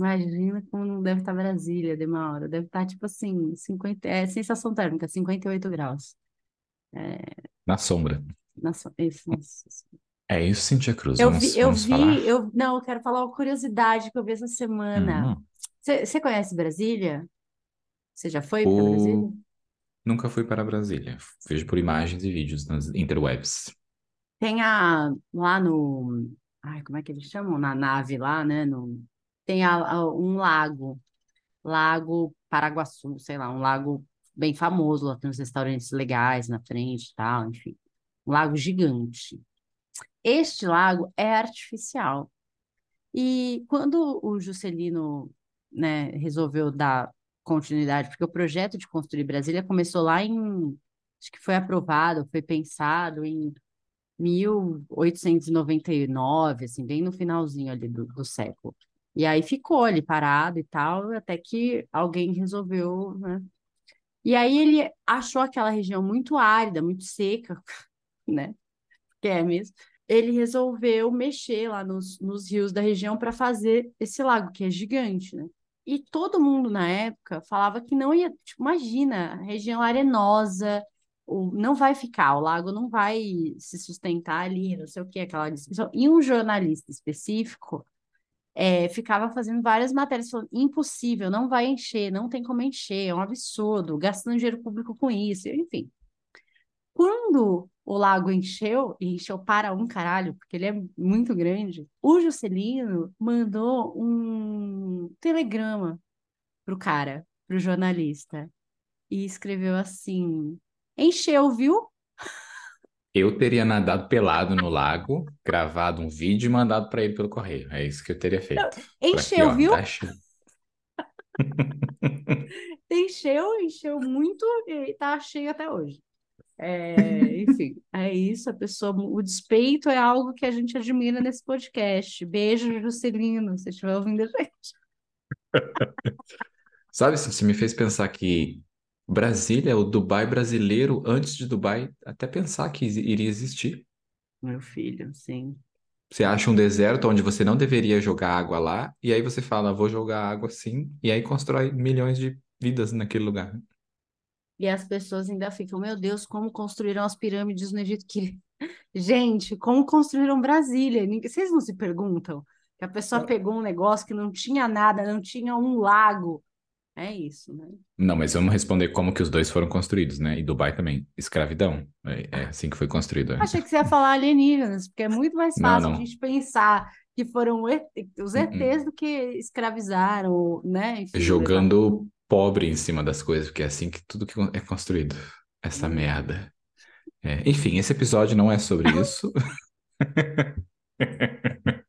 Imagina como não deve estar Brasília, de uma hora. Deve estar, tipo assim, 50, é sensação térmica, 58 graus. É, Na sombra. isso. É isso, Cintia Cruz. Eu Vamos, vi, eu vamos falar? vi, eu, não, eu quero falar uma curiosidade que eu vi essa semana. Hum, Você conhece Brasília? Você já foi para Brasília? Nunca fui para Brasília. Vejo por imagens e vídeos nas interwebs. Tem a, lá no, ai, como é que eles chamam? Na nave lá, né? No, tem a- a- um lago, Lago Paraguaçu, sei lá, um lago bem famoso, lá tem uns restaurantes legais na frente e tal, enfim. Um lago gigante. Este lago é artificial. E quando o Juscelino, né, resolveu dar continuidade, porque o projeto de construir Brasília começou lá em, acho que foi aprovado, foi pensado em 1899, assim, bem no finalzinho ali do, do século. E aí ficou ali parado e tal, até que alguém resolveu, né? E aí ele achou aquela região muito árida, muito seca, né? Que é mesmo. Ele resolveu mexer lá nos, nos rios da região para fazer esse lago, que é gigante, né? E todo mundo na época falava que não ia, tipo, imagina, região arenosa, o, não vai ficar, o lago não vai se sustentar ali, não sei o que, aquela discussão. E um jornalista específico é, ficava fazendo várias matérias falando, impossível, não vai encher, não tem como encher, é um absurdo, gastando dinheiro público com isso, enfim. Quando o lago encheu, e encheu para um caralho, porque ele é muito grande, o Juscelino mandou um telegrama pro cara, pro jornalista, e escreveu assim: encheu, viu? Eu teria nadado pelado no lago, gravado um vídeo e mandado para ele pelo correio. É isso que eu teria feito. Encheu, viu? tá cheio. Encheu, encheu muito e tá cheio até hoje. É, enfim, é isso. A pessoa, o despeito é algo que a gente admira nesse podcast. Beijo, Juscelino, se estiver ouvindo a gente. Sabe, você me fez pensar que Brasília é o Dubai brasileiro antes de Dubai até pensar que iria existir. Meu filho, sim. Você acha um deserto onde você não deveria jogar água lá, e aí você fala, vou jogar água sim, e aí constrói milhões de vidas naquele lugar. E as pessoas ainda ficam, meu Deus, como construíram as pirâmides no Egito? Que... Gente, como construíram Brasília? Vocês não se perguntam? Que a pessoa pegou um negócio que não tinha nada, não tinha um lago. É isso, né? Não, mas vamos responder como que os dois foram construídos, né? E Dubai também. Escravidão. É, é assim que foi construído. é. Achei que você ia falar alienígenas, porque é muito mais Não, fácil a não. gente pensar que foram os ETs do que escravizaram, né? Enfim. Jogando pobre em cima das coisas, porque é assim que tudo que é construído. Essa Hum. merda. É, enfim, esse episódio não é sobre isso.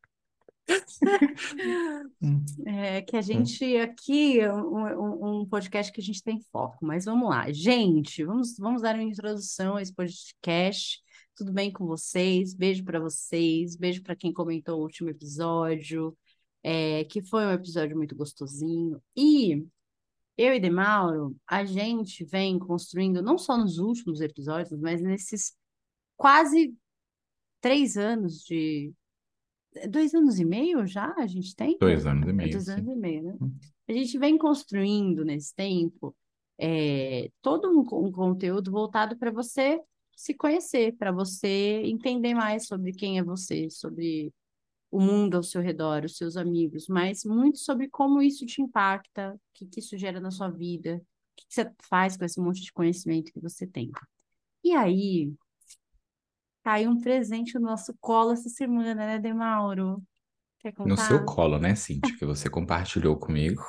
É que a gente aqui um- um podcast que a gente tem foco, mas vamos lá, gente, vamos, vamos dar uma introdução a esse podcast. Tudo bem com vocês? Beijo para vocês, beijo para quem comentou o último episódio, é, que foi um episódio muito gostosinho. E eu e Demauro, a gente vem construindo, não só nos últimos episódios, mas nesses quase três anos de. Dois anos e meio já a gente tem? Dois anos e É meio, dois anos sim. e meio, né? Hum. A gente vem construindo nesse tempo é, todo um, um conteúdo voltado para você se conhecer, para você entender mais sobre quem é você, sobre o mundo ao seu redor, os seus amigos, mas muito sobre como isso te impacta, o que, que isso gera na sua vida, o que, que você faz com esse monte de conhecimento que você tem. E aí, caiu um presente no nosso colo essa semana, né, Demauro? Quer No seu contar? colo, né, Cintia, que você compartilhou comigo.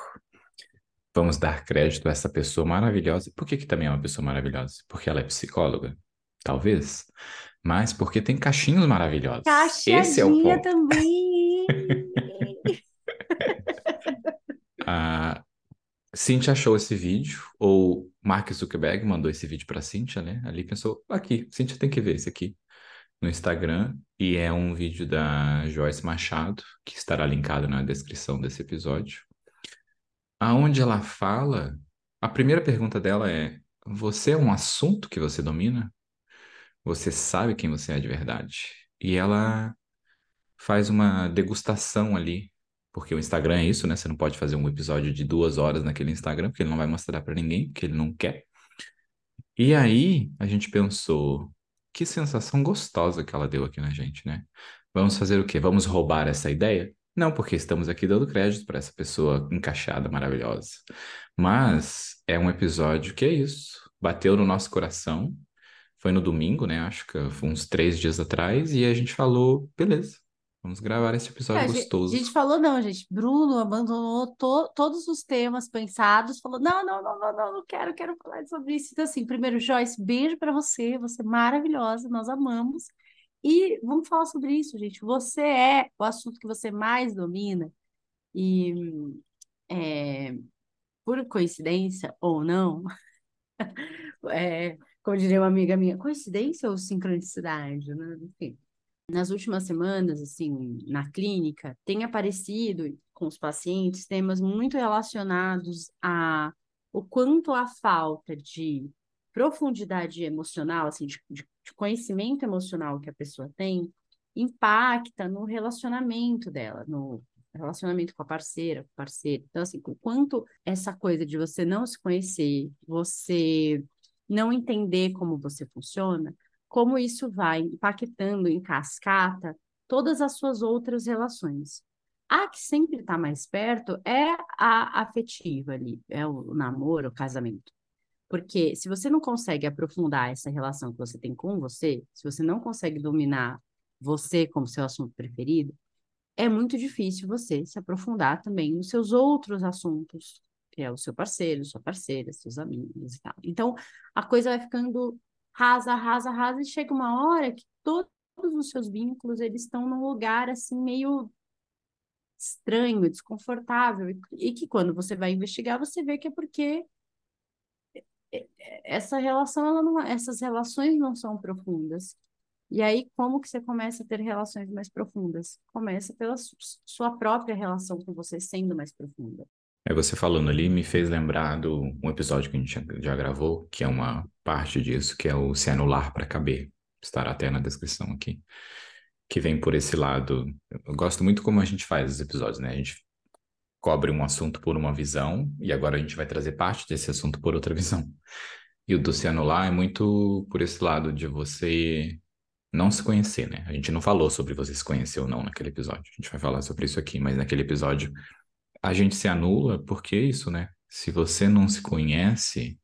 Vamos dar crédito a essa pessoa maravilhosa. Por que que também é uma pessoa maravilhosa? Porque ela é psicóloga? Talvez. Mas porque tem cachinhos maravilhosos. Esse é o ponto. também! A Cintia achou esse vídeo, ou Mark Zuckerberg mandou esse vídeo para Cintia, né? Ali pensou, aqui, Cintia tem que ver esse aqui no Instagram. E é um vídeo da Joyce Machado, que estará linkado na descrição desse episódio. Aonde ela fala, a primeira pergunta dela é: Você é um assunto que você domina? Você sabe quem você é de verdade? E ela faz uma degustação ali Porque o Instagram é isso, né? Você não pode fazer um episódio de duas horas naquele Instagram, porque ele não vai mostrar para ninguém, porque ele não quer. E aí a gente pensou, que sensação gostosa que ela deu aqui na gente, né? Vamos fazer o quê? Vamos roubar essa ideia? Não, porque estamos aqui dando crédito para essa pessoa encaixada, maravilhosa. Mas é um episódio que é isso. Bateu no nosso coração. Foi no domingo, né? Acho que foi uns três dias atrás. E a gente falou, beleza, vamos gravar esse episódio É, gostoso. a gente falou, não, gente. Bruno abandonou to- todos os temas pensados, falou: não, não, não, não, não, não quero, quero falar sobre isso. Então, assim, primeiro, Joyce, beijo para você, você é maravilhosa, nós amamos. E vamos falar sobre isso, gente. Você é o assunto que você mais domina, e é, por coincidência ou não, é, como diria uma amiga minha, coincidência ou sincronicidade, né? Enfim. Nas últimas semanas, assim, na clínica, tem aparecido com os pacientes temas muito relacionados a o quanto a falta de profundidade emocional, assim, de, de conhecimento emocional que a pessoa tem, impacta no relacionamento dela, no relacionamento com a parceira, com o parceiro. Então, assim, o quanto essa coisa de você não se conhecer, você não entender como você funciona, como isso vai impactando em cascata todas as suas outras relações. A que sempre está mais perto é a afetiva ali, é o namoro, o casamento. Porque se você não consegue aprofundar essa relação que você tem com você, se você não consegue dominar você como seu assunto preferido, é muito difícil você se aprofundar também nos seus outros assuntos, que é o seu parceiro, sua parceira, seus amigos e tal. Então, a coisa vai ficando rasa, rasa, rasa, e chega uma hora que todos os seus vínculos, eles estão num lugar, assim, meio estranho, desconfortável, e, que quando você vai investigar, você vê que é porque essa relação, ela não, essas relações não são profundas. E aí, como que você começa a ter relações mais profundas? Começa pela su- sua própria relação com você sendo mais profunda. É você falando ali me fez lembrar do um episódio que a gente já, já gravou, que é uma parte disso, que é o se anular para caber. Estará até na descrição aqui. Que vem por esse lado. Eu gosto muito como a gente faz os episódios, né? A gente cobre um assunto por uma visão e agora a gente vai trazer parte desse assunto por outra visão. E o do se anular é muito por esse lado de você não se conhecer, né? A gente não falou sobre você se conhecer ou não naquele episódio. A gente vai falar sobre isso aqui, mas naquele episódio a gente se anula porque isso, né? Se você não se conhece,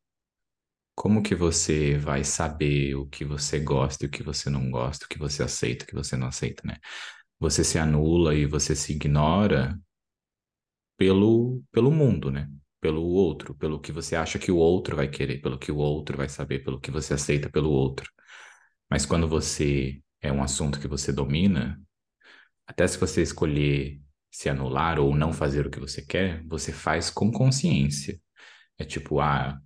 como que você vai saber o que você gosta e o que você não gosta, o que você aceita o que você não aceita, né? Você se anula e você se ignora pelo, pelo mundo, né? Pelo outro, pelo que você acha que o outro vai querer, pelo que o outro vai saber, pelo que você aceita pelo outro. Mas quando você é um assunto que você domina, até se você escolher se anular ou não fazer o que você quer, você faz com consciência. É tipo, ah,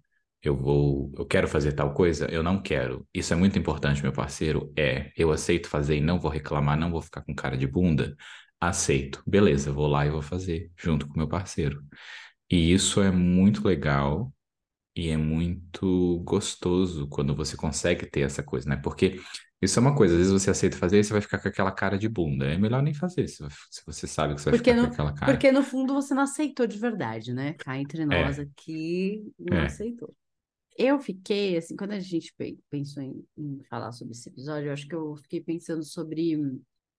eu vou, eu quero fazer tal coisa, eu não quero. Isso é muito importante, meu parceiro. É, eu aceito fazer e não vou reclamar, não vou ficar com cara de bunda. Aceito. Beleza, vou lá e vou fazer junto com meu parceiro. E isso é muito legal e é muito gostoso quando você consegue ter essa coisa, né? Porque isso é uma coisa, às vezes você aceita fazer e você vai ficar com aquela cara de bunda. É melhor nem fazer, se você sabe que você vai Porque ficar com no, aquela cara. porque no fundo você não aceitou de verdade, né? Cá entre nós É, aqui, não é. aceitou. Eu fiquei, assim, quando a gente pe- pensou em, em falar sobre esse episódio, eu acho que eu fiquei pensando sobre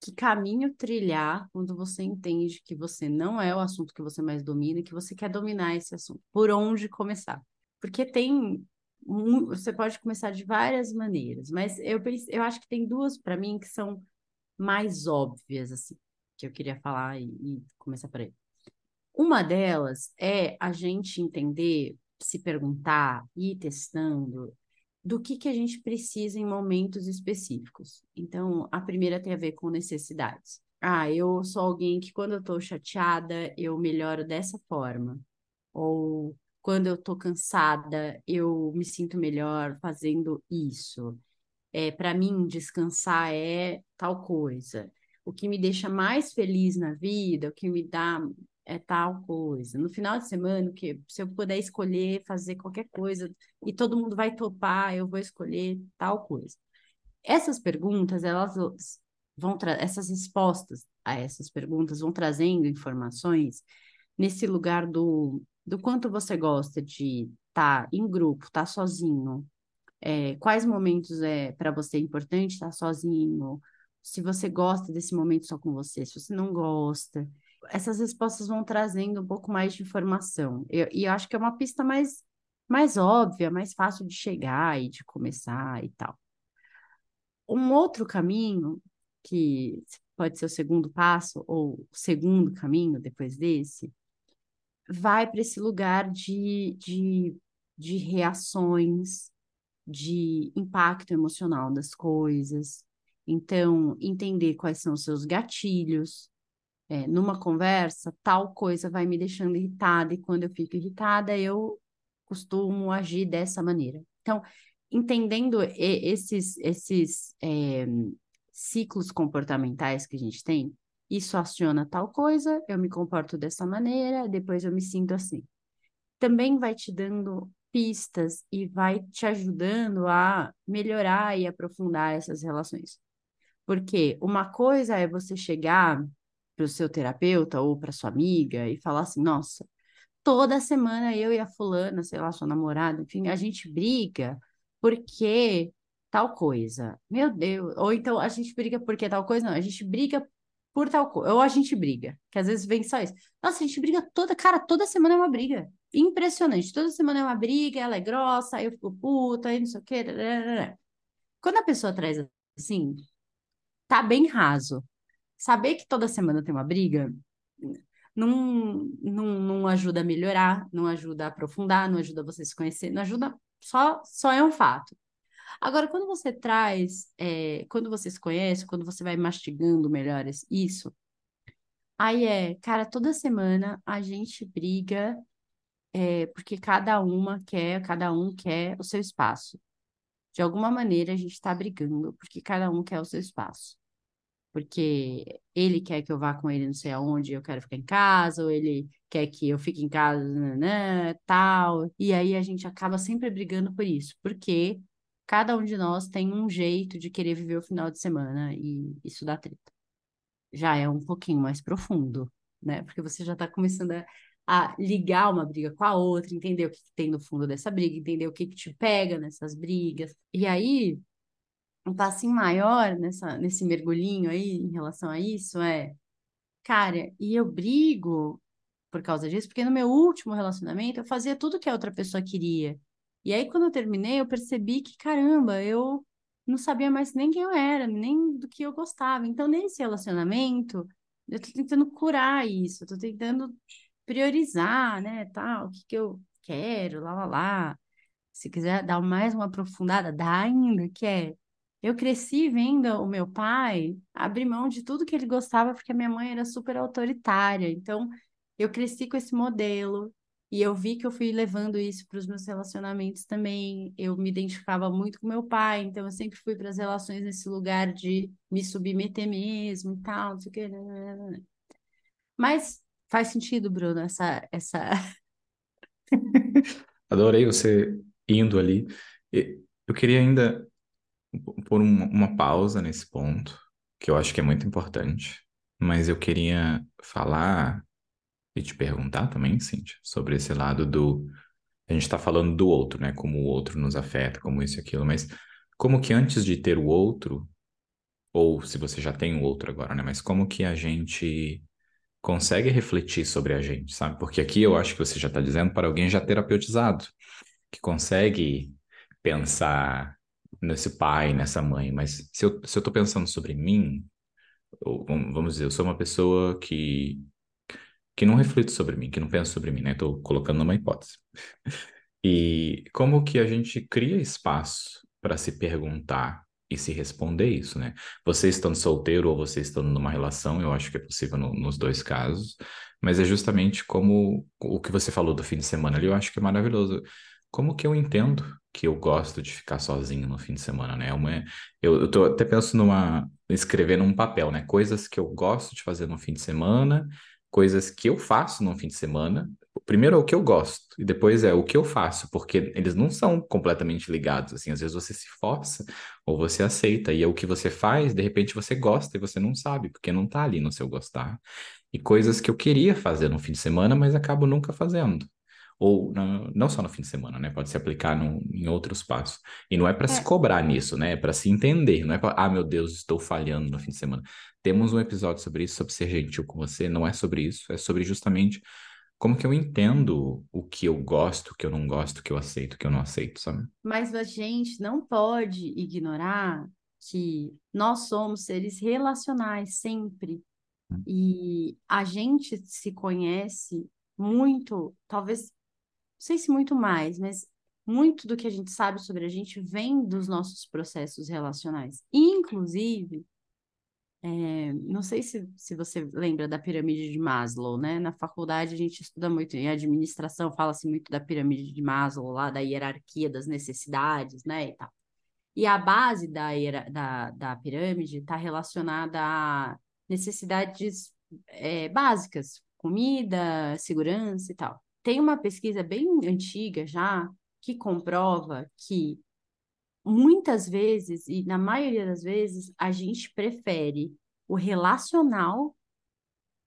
que caminho trilhar quando você entende que você não é o assunto que você mais domina e que você quer dominar esse assunto. Por onde começar? Porque tem, você pode começar de várias maneiras, mas eu, eu acho que tem duas para mim que são mais óbvias, assim, que eu queria falar e, e começar por aí. Uma delas é a gente entender, se perguntar ir testando do que que a gente precisa em momentos específicos. Então, a primeira tem a ver com necessidades. Ah, eu sou alguém que quando eu estou chateada, eu melhoro dessa forma. Ou quando eu estou cansada, eu me sinto melhor fazendo isso. É, para mim, descansar é tal coisa. O que me deixa mais feliz na vida, o que me dá é tal coisa. No final de semana, que se eu puder escolher fazer qualquer coisa e todo mundo vai topar, eu vou escolher tal coisa. Essas perguntas, elas vão essas respostas a essas perguntas vão trazendo informações nesse lugar do, do quanto você gosta de estar tá em grupo, estar tá sozinho, é, quais momentos é para você importante estar sozinho, se você gosta desse momento só com você, se você não gosta. Essas respostas vão trazendo um pouco mais de informação. Eu, e eu acho que é uma pista mais, mais óbvia, mais fácil de chegar e de começar e tal. Um outro caminho, que pode ser o segundo passo, ou o segundo caminho depois desse, vai para esse lugar de, de, de reações, de impacto emocional das coisas. Então, entender quais são os seus gatilhos. É, numa conversa, tal coisa vai me deixando irritada, e quando eu fico irritada, eu costumo agir dessa maneira. Então, entendendo esses, esses é, ciclos comportamentais que a gente tem, isso aciona tal coisa, eu me comporto dessa maneira, depois eu me sinto assim. Também vai te dando pistas e vai te ajudando a melhorar e aprofundar essas relações. Porque uma coisa é você chegar para o seu terapeuta ou para sua amiga e falar assim: nossa, toda semana eu e a fulana, sei lá, sua namorada, enfim, a gente briga porque tal coisa. Meu Deus. Ou então a gente briga porque tal coisa, não, a gente briga por tal coisa. Ou a gente briga, que às vezes vem só isso. Nossa, a gente briga toda, cara, toda semana é uma briga impressionante. Toda semana é uma briga, ela é grossa, aí eu fico puta, aí não sei o quê. Quando a pessoa traz assim, tá bem raso. Saber que toda semana tem uma briga não, não, não ajuda a melhorar, não ajuda a aprofundar, não ajuda você se conhecer, não ajuda, só, só é um fato. Agora, quando você traz, é, quando você se conhece, quando você vai mastigando melhor isso, aí é, cara, toda semana a gente briga é, porque cada uma quer, cada um quer o seu espaço. De alguma maneira a gente está brigando porque cada um quer o seu espaço. Porque ele quer que eu vá com ele não sei aonde, eu quero ficar em casa, ou ele quer que eu fique em casa, né, tal. E aí a gente acaba sempre brigando por isso, porque cada um de nós tem um jeito de querer viver o final de semana e isso dá treta. Já é um pouquinho mais profundo, né? Porque você já está começando a a ligar uma briga com a outra, entender o que, que tem no fundo dessa briga, entender o que, que te pega nessas brigas. E aí, um passinho maior nessa, nesse mergulhinho aí em relação a isso é, cara, e eu brigo por causa disso, porque no meu último relacionamento eu fazia tudo que a outra pessoa queria. E aí, quando eu terminei, eu percebi que, caramba, eu não sabia mais nem quem eu era, nem do que eu gostava. Então, nesse relacionamento, eu tô tentando curar isso, eu tô tentando priorizar, né, tal, o que que eu quero, lá, lá, lá. Se quiser dar mais uma aprofundada, dá ainda, que é... Eu cresci vendo o meu pai abrir mão de tudo que ele gostava, porque a minha mãe era super autoritária. Então, eu cresci com esse modelo e eu vi que eu fui levando isso para os meus relacionamentos também. Eu me identificava muito com meu pai, então eu sempre fui para as relações nesse lugar de me submeter mesmo e tal, não sei o que. Né, né, né, Mas Faz sentido, Bruno, essa, essa... Adorei você indo ali. Eu queria ainda pôr uma, uma pausa nesse ponto, que eu acho que é muito importante, mas eu queria falar e te perguntar também, Cíntia, sobre esse lado do. A gente está falando do outro, né? Como o outro nos afeta, como isso e aquilo, mas como que antes de ter o outro, ou se você já tem o outro agora, né? Mas como que a gente consegue refletir sobre a gente, sabe? Porque aqui eu acho que você já está dizendo para alguém já terapeutizado, que consegue pensar nesse pai, nessa mãe, mas se eu estou pensando sobre mim, ou, vamos dizer, eu sou uma pessoa que, que não reflito sobre mim, que não pensa sobre mim, né? Estou colocando numa hipótese. E como que a gente cria espaço para se perguntar e se responder isso, né? Você estando solteiro ou você estando numa relação, eu acho que é possível no, nos dois casos, mas é justamente como o que você falou do fim de semana ali, eu acho que é maravilhoso. Como que eu entendo que eu gosto de ficar sozinho no fim de semana, né? Uma, eu, eu tô até pensando numa escrever num papel, né? Coisas que eu gosto de fazer no fim de semana, coisas que eu faço no fim de semana, primeiro é o que eu gosto e depois é o que eu faço, porque eles não são completamente ligados, assim, às vezes você se força ou você aceita e é o que você faz, de repente você gosta e você não sabe, porque não tá ali no seu gostar. E coisas que eu queria fazer no fim de semana, mas acabo nunca fazendo. Ou não, não só no fim de semana, né? Pode se aplicar no, em outros passos. E não é para se É, cobrar nisso, né? É para se entender. Não é para, ah, meu Deus, estou falhando no fim de semana. Temos um episódio sobre isso, sobre ser gentil com você. Não é sobre isso, é sobre justamente como que eu entendo o que eu gosto, o que eu não gosto, o que eu aceito, o que eu não aceito, sabe? mas a gente não pode ignorar que nós somos seres relacionais sempre. E a gente se conhece muito, talvez, sei se muito mais, mas muito do que a gente sabe sobre a gente vem dos nossos processos relacionais. Inclusive, é, não sei se, se você lembra da pirâmide de Maslow, né? Na faculdade a gente estuda muito, em administração fala-se muito da pirâmide de Maslow, lá da hierarquia das necessidades, né? E tal. E a base da, da, da pirâmide está relacionada a necessidades é, básicas, comida, segurança e tal. Tem uma pesquisa bem antiga já que comprova que muitas vezes, e na maioria das vezes, a gente prefere o relacional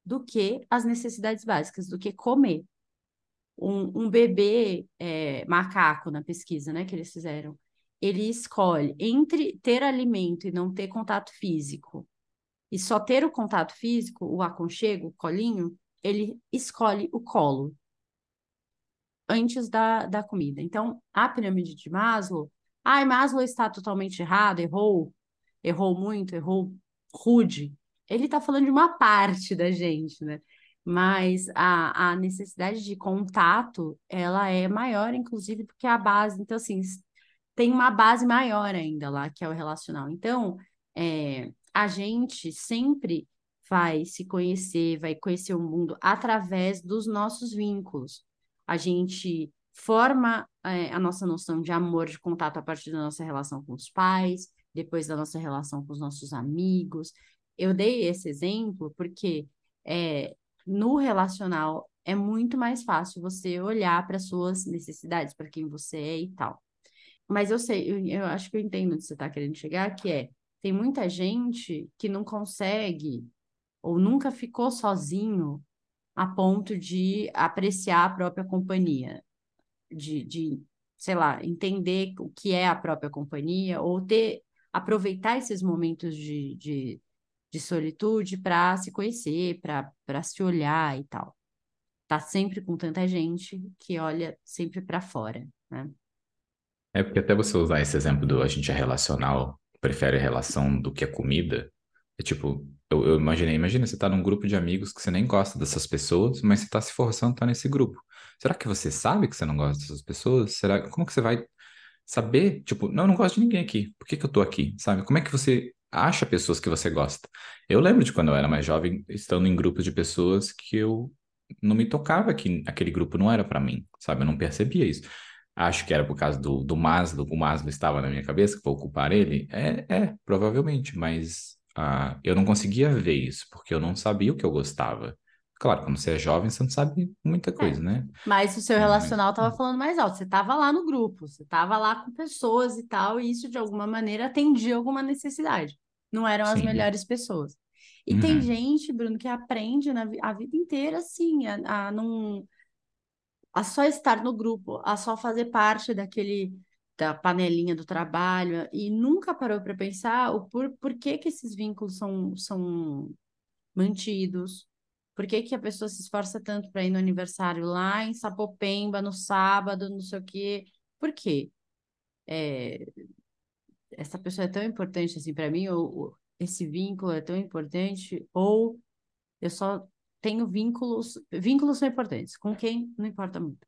do que as necessidades básicas, do que comer. Um, um bebê é, macaco na pesquisa, né, que eles fizeram, ele escolhe entre ter alimento e não ter contato físico, e só ter o contato físico, o aconchego, o colinho, ele escolhe o colo antes da, da comida. Então, a pirâmide de Maslow, ai, Maslow está totalmente errado, errou, errou muito, errou rude. Ele está falando de uma parte da gente, né? Mas a, a necessidade de contato, ela é maior, inclusive, do que a base. Então, assim, tem uma base maior ainda lá, que é o relacional. Então, é, a gente sempre vai se conhecer, vai conhecer o mundo através dos nossos vínculos a gente forma é, a nossa noção de amor, de contato a partir da nossa relação com os pais, depois da nossa relação com os nossos amigos. Eu dei esse exemplo porque é, no relacional é muito mais fácil você olhar para suas necessidades, para quem você é e tal. Mas eu sei, eu, eu acho que eu entendo onde você está querendo chegar, que é, tem muita gente que não consegue ou nunca ficou sozinho a ponto de apreciar a própria companhia, de, de, sei lá, entender o que é a própria companhia, ou ter, aproveitar esses momentos de, de, de solitude para se conhecer, para se olhar e tal. Tá sempre com tanta gente que olha sempre para fora, né? É porque até você usar esse exemplo do a gente é relacional, prefere a relação do que a comida, é tipo, eu, eu imaginei, imagina você tá num grupo de amigos que você nem gosta dessas pessoas, mas você tá se forçando a estar nesse grupo. Será que você sabe que você não gosta dessas pessoas? Será, como que você vai saber, tipo, não, eu não gosto de ninguém aqui, por que que eu tô aqui, sabe? Como é que você acha pessoas que você gosta? Eu lembro de quando eu era mais jovem, estando em grupos de pessoas que eu não me tocava que aquele grupo não era para mim, sabe? Eu não percebia isso. Acho que era por causa do, do Maslow, o Maslow estava na minha cabeça, que vou ocupar ele. É, é, provavelmente, mas ah, eu não conseguia ver isso, porque eu não sabia o que eu gostava. Claro, quando você é jovem, você não sabe muita É, coisa, né? mas o seu É, mas relacional estava falando mais alto. Você estava lá no grupo, você estava lá com pessoas e tal, e isso de alguma maneira atendia alguma necessidade. Não eram as sim. melhores pessoas. E tem Uhum. gente, Bruno, que aprende na, a vida inteira assim, a, a não a só estar no grupo, a só fazer parte daquele da panelinha do trabalho e nunca parou para pensar o por, por que que esses vínculos são, são mantidos. Por que que a pessoa se esforça tanto para ir no aniversário lá em Sapopemba, no sábado, não sei o quê? Por quê? É, essa pessoa é tão importante assim para mim, ou, ou esse vínculo é tão importante, ou eu só tenho vínculos. Vínculos são importantes. Com quem? Não importa muito.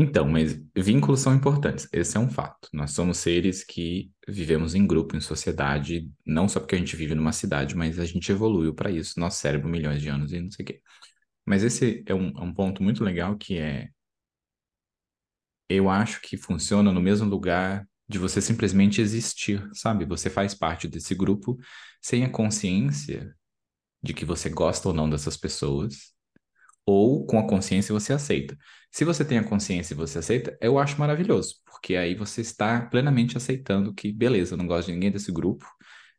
Então, mas vínculos são importantes, esse é um fato. Nós somos seres que vivemos em grupo, em sociedade, não só porque a gente vive numa cidade, mas a gente evoluiu para isso, nosso cérebro, milhões de anos e não sei o quê. Mas esse é um, é um ponto muito legal que é, eu acho que funciona no mesmo lugar de você simplesmente existir, sabe? Você faz parte desse grupo sem a consciência de que você gosta ou não dessas pessoas, ou com a consciência você aceita. Se você tem a consciência e você aceita, eu acho maravilhoso, porque aí você está plenamente aceitando que, beleza, eu não gosto de ninguém desse grupo,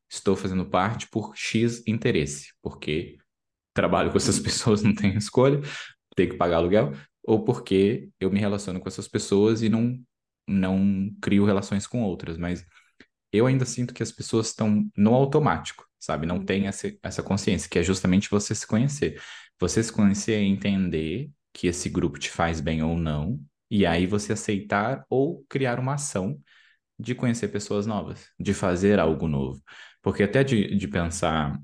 estou fazendo parte por X interesse, porque trabalho com essas pessoas, não tenho escolha, tenho que pagar aluguel, ou porque eu me relaciono com essas pessoas e não, não crio relações com outras, mas eu ainda sinto que as pessoas estão no automático, sabe? Não tem essa, essa consciência, que é justamente você se conhecer. Você se conhecer é entender que esse grupo te faz bem ou não, e aí você aceitar ou criar uma ação de conhecer pessoas novas, de fazer algo novo. Porque até de, de pensar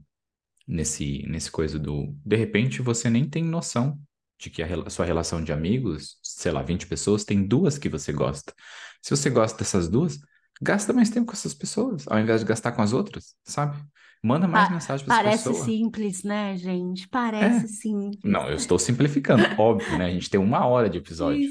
nesse, nesse coisa do. De repente você nem tem noção de que a sua relação de amigos, sei lá, 20 pessoas, tem duas que você gosta. Se você gosta dessas duas, gasta mais tempo com essas pessoas, ao invés de gastar com as outras, sabe? Manda mais Pa- mensagem para essa parece pessoa. simples, né, gente? Parece É. simples. Não, eu estou simplificando, óbvio, né? A gente tem uma hora de episódio.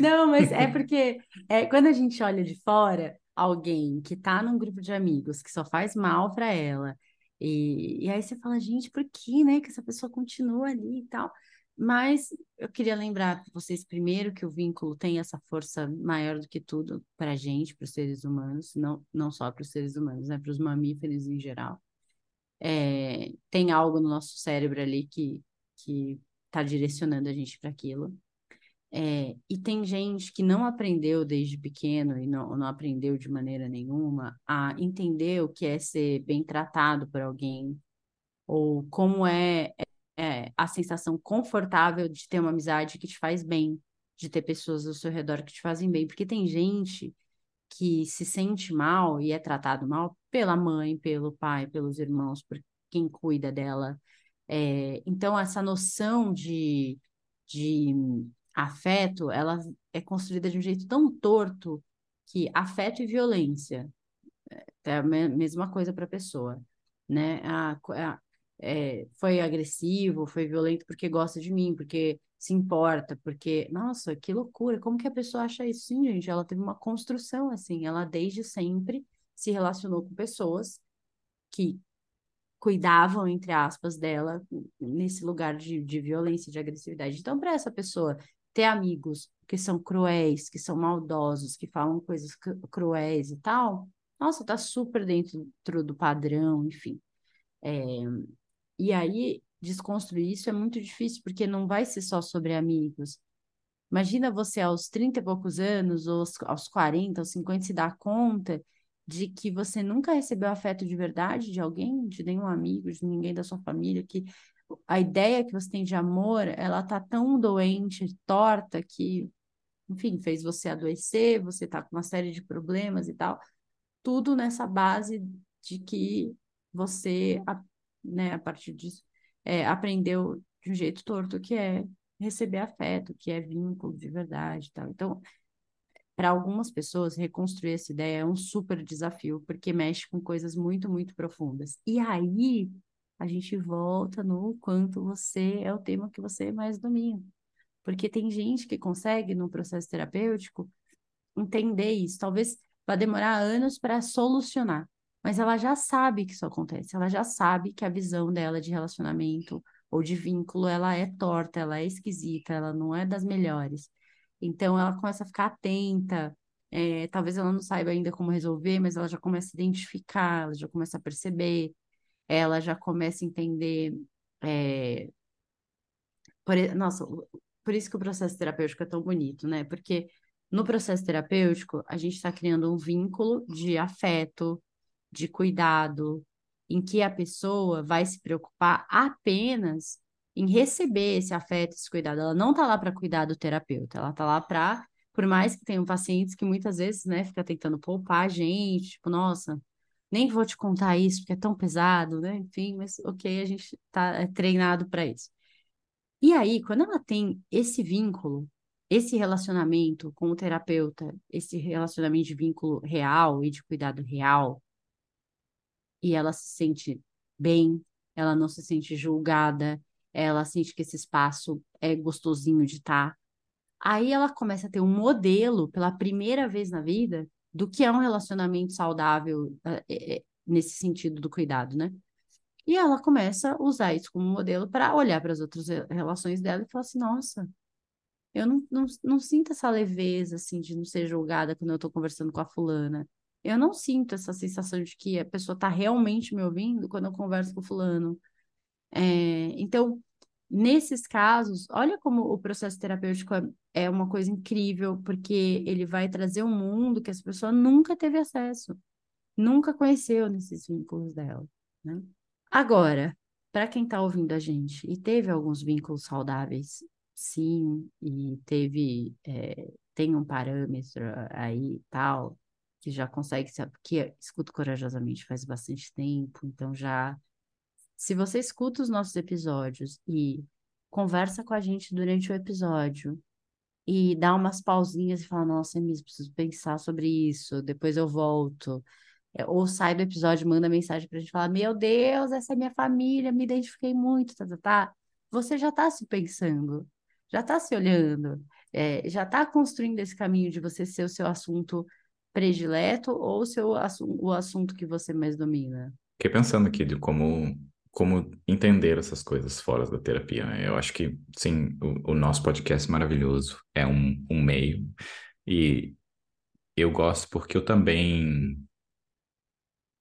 Não, mas é porque é, quando a gente olha de fora, alguém que tá num grupo de amigos que só faz mal para ela, e, e aí você fala, gente, por que, né, que essa pessoa continua ali e tal? Mas eu queria lembrar para vocês primeiro que o vínculo tem essa força maior do que tudo para a gente, para os seres humanos, não, não só para os seres humanos, né, para os mamíferos em geral. É, tem algo no nosso cérebro ali que que está direcionando a gente para aquilo. É, e tem gente que não aprendeu desde pequeno e não, não aprendeu de maneira nenhuma a entender o que é ser bem tratado por alguém, ou como é, é a sensação confortável de ter uma amizade que te faz bem, de ter pessoas ao seu redor que te fazem bem. Porque tem gente que se sente mal e é tratado mal pela mãe, pelo pai, pelos irmãos, por quem cuida dela. É, então, essa noção de, de afeto, ela é construída de um jeito tão torto que afeto e violência é a me- mesma coisa para a pessoa, né? Ah, co- ah, é, foi agressivo, foi violento porque gosta de mim, porque se importa, porque, nossa, que loucura, como que a pessoa acha isso? Sim, gente, ela teve uma construção assim, ela desde sempre se relacionou com pessoas que cuidavam, entre aspas, dela nesse lugar de, de violência, de agressividade. Então, para essa pessoa ter amigos que são cruéis, que são maldosos, que falam coisas cru- cruéis e tal, nossa, tá super dentro do padrão, enfim. É, e aí, desconstruir isso é muito difícil, porque não vai ser só sobre amigos. Imagina você aos 30 e poucos anos, ou aos, aos 40, aos 50, se dar conta de que você nunca recebeu afeto de verdade de alguém, de nenhum amigo, de ninguém da sua família, que a ideia que você tem de amor, ela tá tão doente, torta, que, enfim, fez você adoecer, você tá com uma série de problemas e tal. Tudo nessa base de que você, né, a partir disso, é, aprendeu de um jeito torto, que é receber afeto, que é vínculo de verdade e tal. Então, para algumas pessoas, reconstruir essa ideia é um super desafio, porque mexe com coisas muito, muito profundas. E aí, a gente volta no quanto você é o tema que você mais domina. Porque tem gente que consegue, no processo terapêutico, entender isso. Talvez vá demorar anos para solucionar, mas ela já sabe que isso acontece, ela já sabe que a visão dela de relacionamento ou de vínculo, ela é torta, ela é esquisita, ela não é das melhores. Então ela começa a ficar atenta, é, talvez ela não saiba ainda como resolver, mas ela já começa a identificar, ela já começa a perceber, ela já começa a entender. é, por, nossa, por isso que o processo terapêutico é tão bonito, né? Porque no processo terapêutico, a gente está criando um vínculo de afeto, de cuidado, em que a pessoa vai se preocupar apenas em receber esse afeto, esse cuidado. Ela não está lá para cuidar do terapeuta, ela está lá para, por mais que tenham pacientes que muitas vezes, né, fica tentando poupar a gente, tipo, nossa, nem vou te contar isso porque é tão pesado, né? Enfim, mas ok, a gente tá treinado para isso. E aí, quando ela tem esse vínculo, esse relacionamento com o terapeuta, esse relacionamento de vínculo real e de cuidado real, e ela se sente bem, ela não se sente julgada, ela sente que esse espaço é gostosinho de estar. Aí ela começa a ter um modelo pela primeira vez na vida do que é um relacionamento saudável, eh, eh, nesse sentido do cuidado, né? E ela começa a usar isso como modelo para olhar para as outras relações dela e falar assim: nossa, eu não, não, não sinto essa leveza, assim, de não ser julgada quando eu estou conversando com a fulana. Eu não sinto essa sensação de que a pessoa está realmente me ouvindo quando eu converso com o fulano. É, então, nesses casos, olha como o processo terapêutico é, é uma coisa incrível, porque ele vai trazer um mundo que essa pessoa nunca teve acesso, nunca conheceu nesses vínculos dela, né? Agora, para quem está ouvindo a gente e teve alguns vínculos saudáveis, sim, e teve, é, tem um parâmetro aí tal, que já consegue, que escuta corajosamente faz bastante tempo, então já. Se você escuta os nossos episódios e conversa com a gente durante o episódio e dá umas pausinhas e fala, nossa, Emis, preciso pensar sobre isso, depois eu volto é, ou sai do episódio, manda mensagem pra gente falar: Meu Deus, essa é minha família, me identifiquei muito, tá, tá, tá. Você já tá se pensando, já tá se olhando, é, já tá construindo esse caminho de você ser o seu assunto predileto ou o, seu o assunto que você mais domina? Fiquei pensando aqui de como, como entender essas coisas fora da terapia. Né? Eu acho que, sim, o, o nosso podcast maravilhoso é um, um meio e eu gosto porque eu também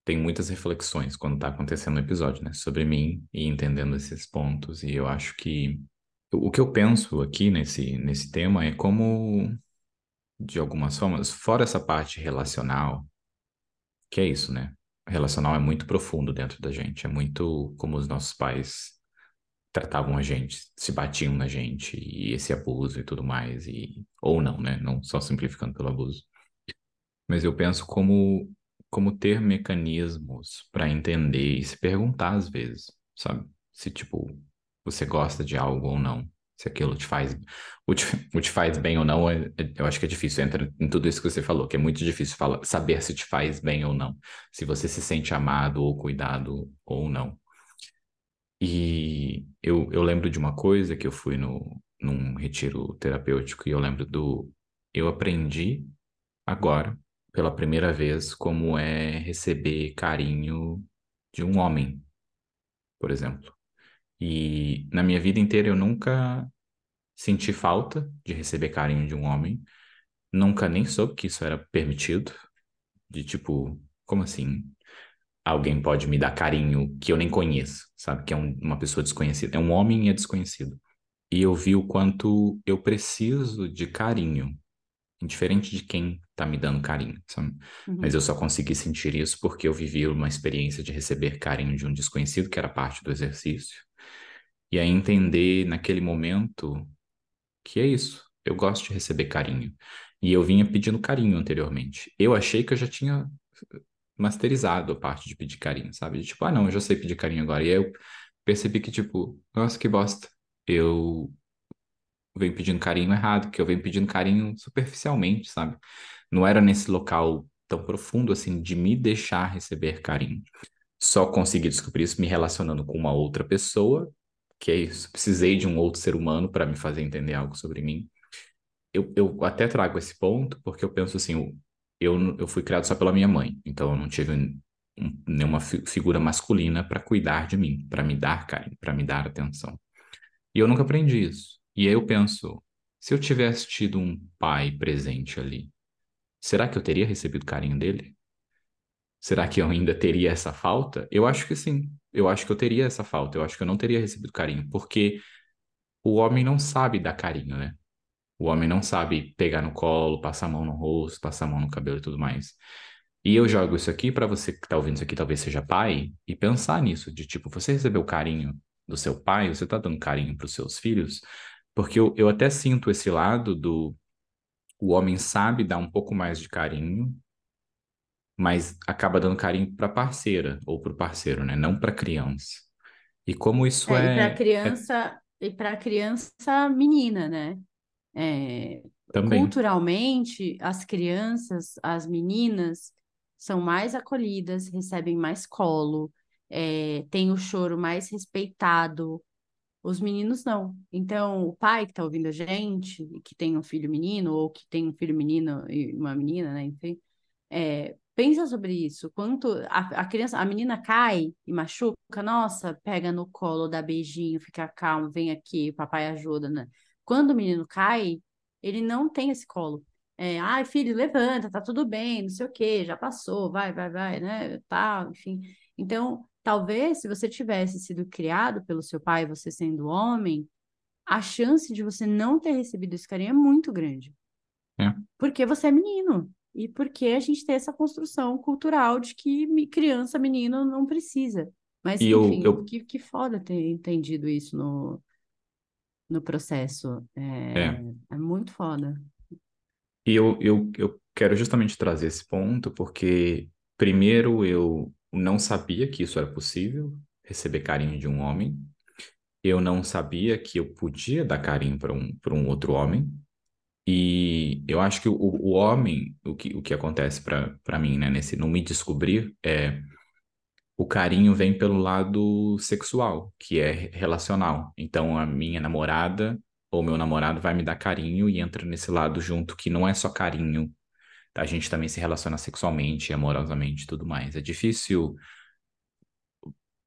tem muitas reflexões quando está acontecendo o episódio, né? Sobre mim e entendendo esses pontos. E eu acho que o que eu penso aqui nesse, nesse tema é como, de algumas formas, fora essa parte relacional, que é isso, né? Relacional é muito profundo dentro da gente, é muito como os nossos pais tratavam a gente, se batiam na gente, e esse abuso e tudo mais, e ou não, né? Não só simplificando pelo abuso. Mas eu penso como como ter mecanismos para entender e se perguntar às vezes, sabe? Se, tipo, você gosta de algo ou não. Se aquilo te faz, o te, o te faz bem ou não, é, é, eu acho que é difícil. Entra em tudo isso que você falou, que é muito difícil falar, saber se te faz bem ou não. Se você se sente amado ou cuidado ou não. E eu, eu lembro de uma coisa que eu fui no, num retiro terapêutico e eu lembro do. Eu aprendi agora pela primeira vez como é receber carinho de um homem, por exemplo. E na minha vida inteira eu nunca senti falta de receber carinho de um homem, nunca nem soube que isso era permitido, de tipo, como assim? Alguém pode me dar carinho que eu nem conheço, sabe? Que é um, uma pessoa desconhecida. É um homem e é desconhecido. E eu vi o quanto eu preciso de carinho indiferente de quem tá me dando carinho, sabe? Uhum. Mas eu só consegui sentir isso porque eu vivi uma experiência de receber carinho de um desconhecido, que era parte do exercício. E aí entender naquele momento que é isso, eu gosto de receber carinho. E eu vinha pedindo carinho anteriormente. Eu achei que eu já tinha masterizado a parte de pedir carinho, sabe? Tipo, ah, não, eu já sei pedir carinho agora. E aí eu percebi que, tipo, nossa, que bosta. Eu venho pedindo carinho errado, que eu venho pedindo carinho superficialmente, sabe? Não era nesse local tão profundo assim de me deixar receber carinho. Só consegui descobrir isso me relacionando com uma outra pessoa, que é isso. Precisei de um outro ser humano para me fazer entender algo sobre mim. Eu, eu até trago esse ponto porque eu penso assim, eu, eu fui criado só pela minha mãe, então eu não tive um, nenhuma fi figura masculina para cuidar de mim, para me dar carinho, para me dar atenção. E eu nunca aprendi isso. E aí eu penso, se eu tivesse tido um pai presente ali, será que eu teria recebido carinho dele? Será que eu ainda teria essa falta? Eu acho que sim. Eu acho que eu teria essa falta. Eu acho que eu não teria recebido carinho, porque o homem não sabe dar carinho, né? O homem não sabe pegar no colo, passar a mão no rosto, passar a mão no cabelo e tudo mais. E eu jogo isso aqui para você que tá ouvindo isso aqui, talvez seja pai, e pensar nisso, de tipo, você recebeu carinho do seu pai, você tá dando carinho para os seus filhos, porque eu, eu até sinto esse lado do o homem sabe dar um pouco mais de carinho, mas acaba dando carinho para parceira ou para o parceiro, né? Não para criança. E como isso é, é... para criança é... e para criança menina, né? É... Também. Culturalmente, as crianças, as meninas são mais acolhidas, recebem mais colo, é, tem o choro mais respeitado, os meninos não. Então, o pai que está ouvindo a gente, que tem um filho menino, ou que tem um filho menino e uma menina, né? Enfim, é, Pensa sobre isso. Quanto a, a criança, a menina cai e machuca, nossa, pega no colo, dá beijinho, fica calmo, vem aqui, papai ajuda, né? Quando o menino cai, ele não tem esse colo. É, ai, filho, levanta, tá tudo bem, não sei o quê, já passou, vai, vai, vai, né? Tá, enfim. Então, talvez se você tivesse sido criado pelo seu pai, você sendo homem, a chance de você não ter recebido esse carinho é muito grande. É. Porque você é menino. E porque a gente tem essa construção cultural de que criança, menino, não precisa. Mas, E enfim, eu, eu, que, que foda ter entendido isso no, no processo. É, é, é muito foda. e eu, eu, eu quero justamente trazer esse ponto, porque primeiro eu não sabia que isso era possível, receber carinho de um homem. Eu não sabia que eu podia dar carinho para um, um outro homem. E eu acho que o, o homem, o que, o que acontece para mim, né, nesse não me descobrir, é o carinho vem pelo lado sexual, que é relacional. Então a minha namorada ou meu namorado vai me dar carinho e entra nesse lado junto, que não é só carinho. A gente também se relaciona sexualmente, amorosamente e tudo mais. É difícil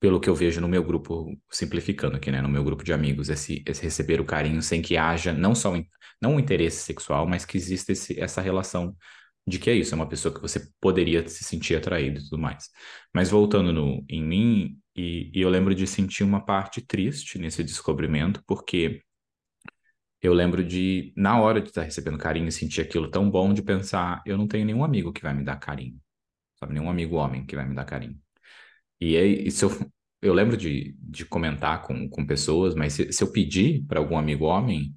pelo que eu vejo no meu grupo, simplificando aqui, né, no meu grupo de amigos, esse, esse receber o carinho sem que haja não só um, não um interesse sexual, mas que exista esse, essa relação de que é isso, é uma pessoa que você poderia se sentir atraído e tudo mais. Mas voltando no, em mim, e, e eu lembro de sentir uma parte triste nesse descobrimento, porque eu lembro de, na hora de estar recebendo carinho, sentir aquilo tão bom de pensar, eu não tenho nenhum amigo que vai me dar carinho, sabe? Nenhum amigo homem que vai me dar carinho. E é isso, eu, eu lembro de, de comentar com, com pessoas, mas se, se eu pedir para algum amigo homem,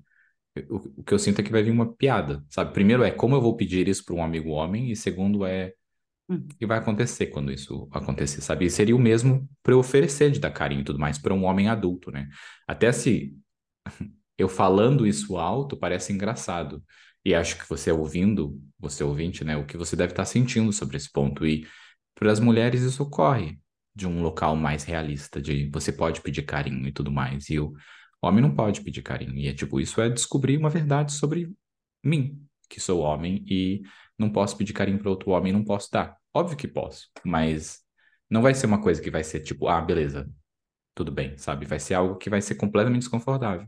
o, o que eu sinto é que vai vir uma piada, sabe? Primeiro é como eu vou pedir isso para um amigo homem, e segundo é o Hum. que vai acontecer quando isso acontecer, sabe? E seria o mesmo para eu oferecer de dar carinho e tudo mais para um homem adulto, né? Até se eu falando isso alto parece engraçado. E acho que você ouvindo, você ouvinte, né, o que você deve estar sentindo sobre esse ponto. E para as mulheres isso ocorre de um local mais realista, de você pode pedir carinho e tudo mais. E o homem não pode pedir carinho. E é tipo, isso é descobrir uma verdade sobre mim, que sou homem e não posso pedir carinho para outro homem, não posso dar. Óbvio que posso, mas não vai ser uma coisa que vai ser tipo, ah, beleza, tudo bem, sabe? Vai ser algo que vai ser completamente desconfortável.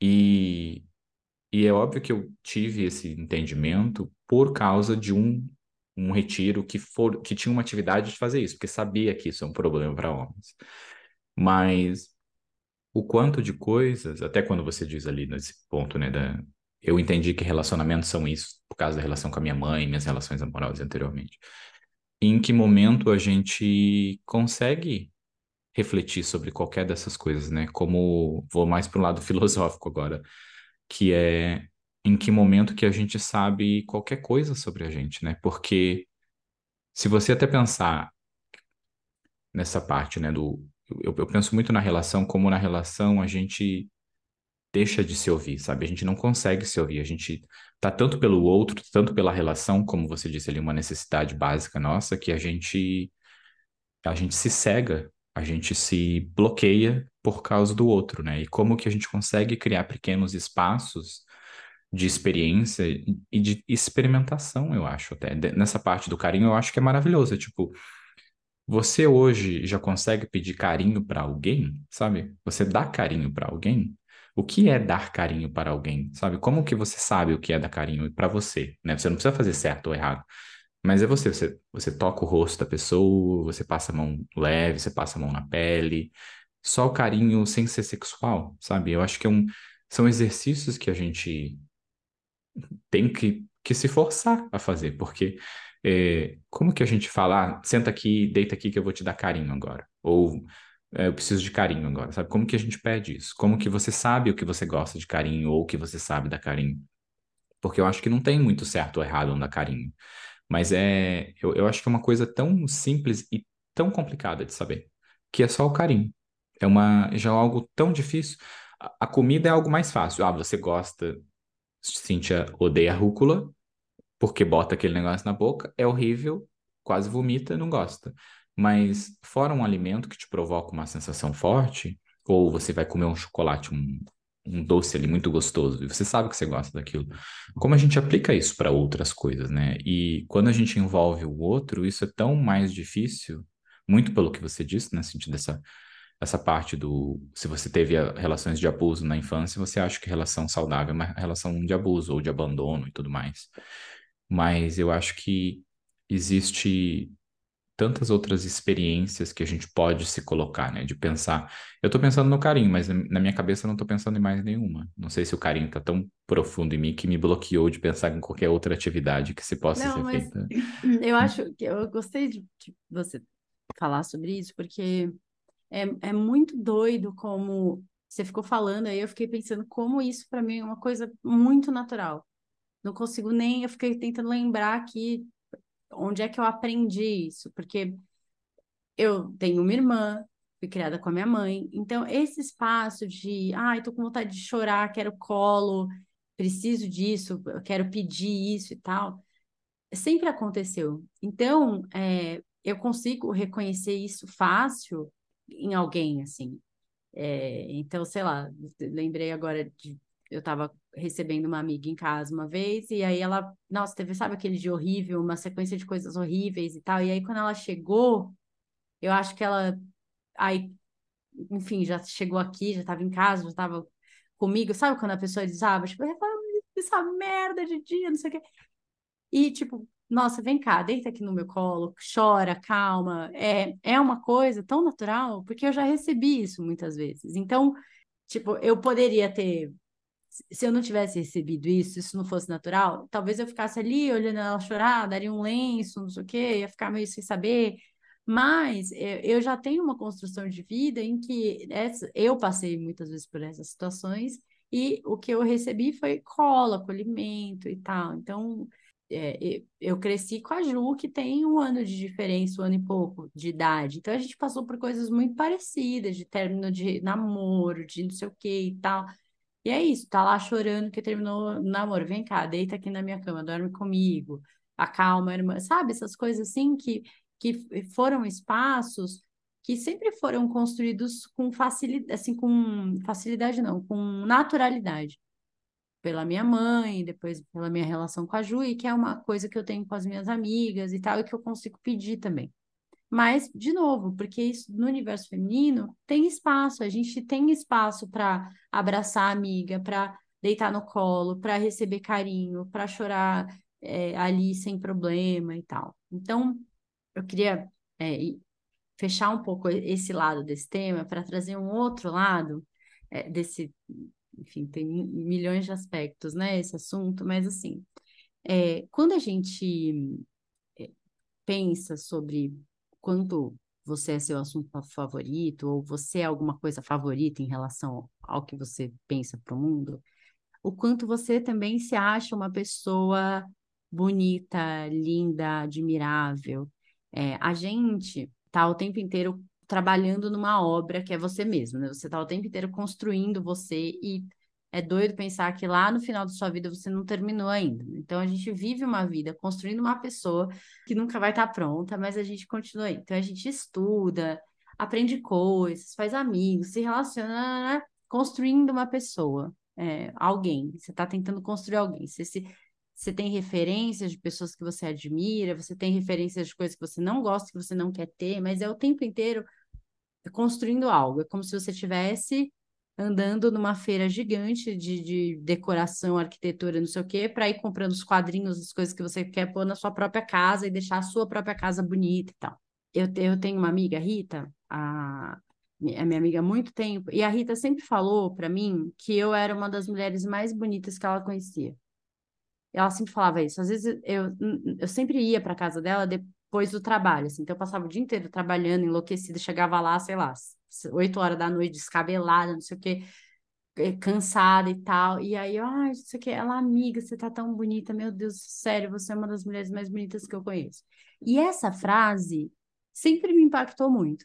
E, e é óbvio que eu tive esse entendimento por causa de um, um retiro que, for, que tinha uma atividade de fazer isso, porque sabia que isso é um problema para homens. Mas o quanto de coisas, até quando você diz ali nesse ponto, né, da, eu entendi que relacionamentos são isso, por causa da relação com a minha mãe, minhas relações amorosas anteriormente. Em que momento a gente consegue refletir sobre qualquer dessas coisas, né? Como vou mais para o lado filosófico agora, que é em que momento que a gente sabe qualquer coisa sobre a gente, né? Porque se você até pensar nessa parte, né, do eu, eu penso muito na relação, como na relação a gente deixa de se ouvir, sabe? A gente não consegue se ouvir, a gente tá tanto pelo outro, tanto pela relação, como você disse ali, uma necessidade básica nossa, que a gente a gente se cega, a gente se bloqueia por causa do outro, né? E como que a gente consegue criar pequenos espaços de experiência e de experimentação, eu acho até. Nessa parte do carinho, eu acho que é maravilhoso. É tipo, você hoje já consegue pedir carinho para alguém, sabe? Você dá carinho para alguém? O que é dar carinho para alguém, sabe? Como que você sabe o que é dar carinho para você, né? Você não precisa fazer certo ou errado. Mas é você, você, você toca o rosto da pessoa, você passa a mão leve, você passa a mão na pele. Só o carinho sem ser sexual, sabe? Eu acho que é um, são exercícios que a gente tem que, que se forçar a fazer, porque é, como que a gente fala, ah, senta aqui, deita aqui que eu vou te dar carinho agora? Ou é, eu preciso de carinho agora, sabe? Como que a gente pede isso? Como que você sabe o que você gosta de carinho ou o que você sabe dar carinho? Porque eu acho que não tem muito certo ou errado um dar carinho. Mas é, eu, eu acho que é uma coisa tão simples e tão complicada de saber, que é só o carinho. É uma, já é algo tão difícil. A, a comida é algo mais fácil. Ah, você gosta, Cíntia odeia rúcula, porque bota aquele negócio na boca, é horrível, quase vomita, não gosta. Mas fora um alimento que te provoca uma sensação forte, ou você vai comer um chocolate, um um doce ali muito gostoso, e você sabe que você gosta daquilo. Como a gente aplica isso para outras coisas, né? E quando a gente envolve o outro, isso é tão mais difícil, muito pelo que você disse, né? Sentido dessa essa parte do se você teve relações de abuso na infância, você acha que relação saudável é uma relação de abuso ou de abandono e tudo mais. Mas eu acho que existe tantas outras experiências que a gente pode se colocar, né? De pensar. Eu tô pensando no carinho, mas na minha cabeça eu não tô pensando em mais nenhuma. Não sei se o carinho tá tão profundo em mim que me bloqueou de pensar em qualquer outra atividade que se possa não, ser mas feita. Eu acho que eu gostei de, de você falar sobre isso, porque é, é muito doido como você ficou falando, aí eu fiquei pensando como isso para mim é uma coisa muito natural. Não consigo nem, eu fiquei tentando lembrar aqui onde é que eu aprendi isso, porque eu tenho uma irmã, fui criada com a minha mãe, então esse espaço de, ai, ah, tô com vontade de chorar, quero colo, preciso disso, eu quero pedir isso e tal, sempre aconteceu. Então, é, eu consigo reconhecer isso fácil em alguém, assim. É, então, sei lá, lembrei agora de. Eu estava recebendo uma amiga em casa uma vez, e aí ela, nossa, teve, sabe aquele dia horrível, uma sequência de coisas horríveis e tal. E aí, quando ela chegou, eu acho que ela. Aí, enfim, já chegou aqui, já estava em casa, já estava comigo. Sabe quando a pessoa desaba? Tipo, essa merda de dia, não sei o quê. E, tipo, nossa, vem cá, deita aqui no meu colo, chora, calma. É, é uma coisa tão natural, porque eu já recebi isso muitas vezes. Então, tipo, eu poderia ter. Se eu não tivesse recebido isso, se isso não fosse natural, talvez eu ficasse ali olhando ela chorar, daria um lenço, não sei o quê, ia ficar meio sem saber. Mas eu já tenho uma construção de vida em que essa, eu passei muitas vezes por essas situações e o que eu recebi foi cola, acolhimento e tal. Então, é, eu cresci com a Ju, que tem um ano de diferença, um ano e pouco de idade. Então a gente passou por coisas muito parecidas, de término de namoro, de não sei o que e tal. E é isso, tá lá chorando que terminou o namoro. Vem cá, deita aqui na minha cama, dorme comigo, acalma irmã. Sabe, essas coisas assim que, que foram espaços que sempre foram construídos com facilidade, assim, com facilidade não, com naturalidade pela minha mãe, depois pela minha relação com a Ju, e que é uma coisa que eu tenho com as minhas amigas e tal, e que eu consigo pedir também. Mas, de novo, porque isso no universo feminino tem espaço, a gente tem espaço para abraçar a amiga, para deitar no colo, para receber carinho, para chorar é, ali sem problema e tal. Então, eu queria é, fechar um pouco esse lado desse tema para trazer um outro lado é, desse enfim, tem milhões de aspectos, né, esse assunto, mas assim, é, quando a gente é, pensa sobre quanto você é seu assunto favorito, ou você é alguma coisa favorita em relação ao que você pensa para o mundo, o quanto você também se acha uma pessoa bonita, linda, admirável. É, a gente tá o tempo inteiro trabalhando numa obra que é você mesmo, né? Você está o tempo inteiro construindo você e é doido pensar que lá no final da sua vida você não terminou ainda. Então a gente vive uma vida construindo uma pessoa que nunca vai estar tá pronta, mas a gente continua aí. Então a gente estuda, aprende coisas, faz amigos, se relaciona, né? construindo uma pessoa, é, alguém. Você está tentando construir alguém. Você se você tem referências de pessoas que você admira, você tem referências de coisas que você não gosta, que você não quer ter, mas é o tempo inteiro construindo algo. É como se você tivesse andando numa feira gigante de, de decoração, arquitetura, não sei o quê, para ir comprando os quadrinhos, as coisas que você quer pôr na sua própria casa e deixar a sua própria casa bonita e tal. Eu, eu tenho uma amiga, Rita, a, a minha amiga há muito tempo, e a Rita sempre falou para mim que eu era uma das mulheres mais bonitas que ela conhecia. Ela sempre falava isso. Às vezes eu, eu sempre ia para casa dela depois do trabalho, assim. Então eu passava o dia inteiro trabalhando, enlouquecida, chegava lá, sei lá, oito horas da noite, descabelada, não sei o quê, é, cansada e tal. E aí, ai, não sei o quê, ela, amiga, você tá tão bonita, meu Deus, sério, você é uma das mulheres mais bonitas que eu conheço. E essa frase sempre me impactou muito.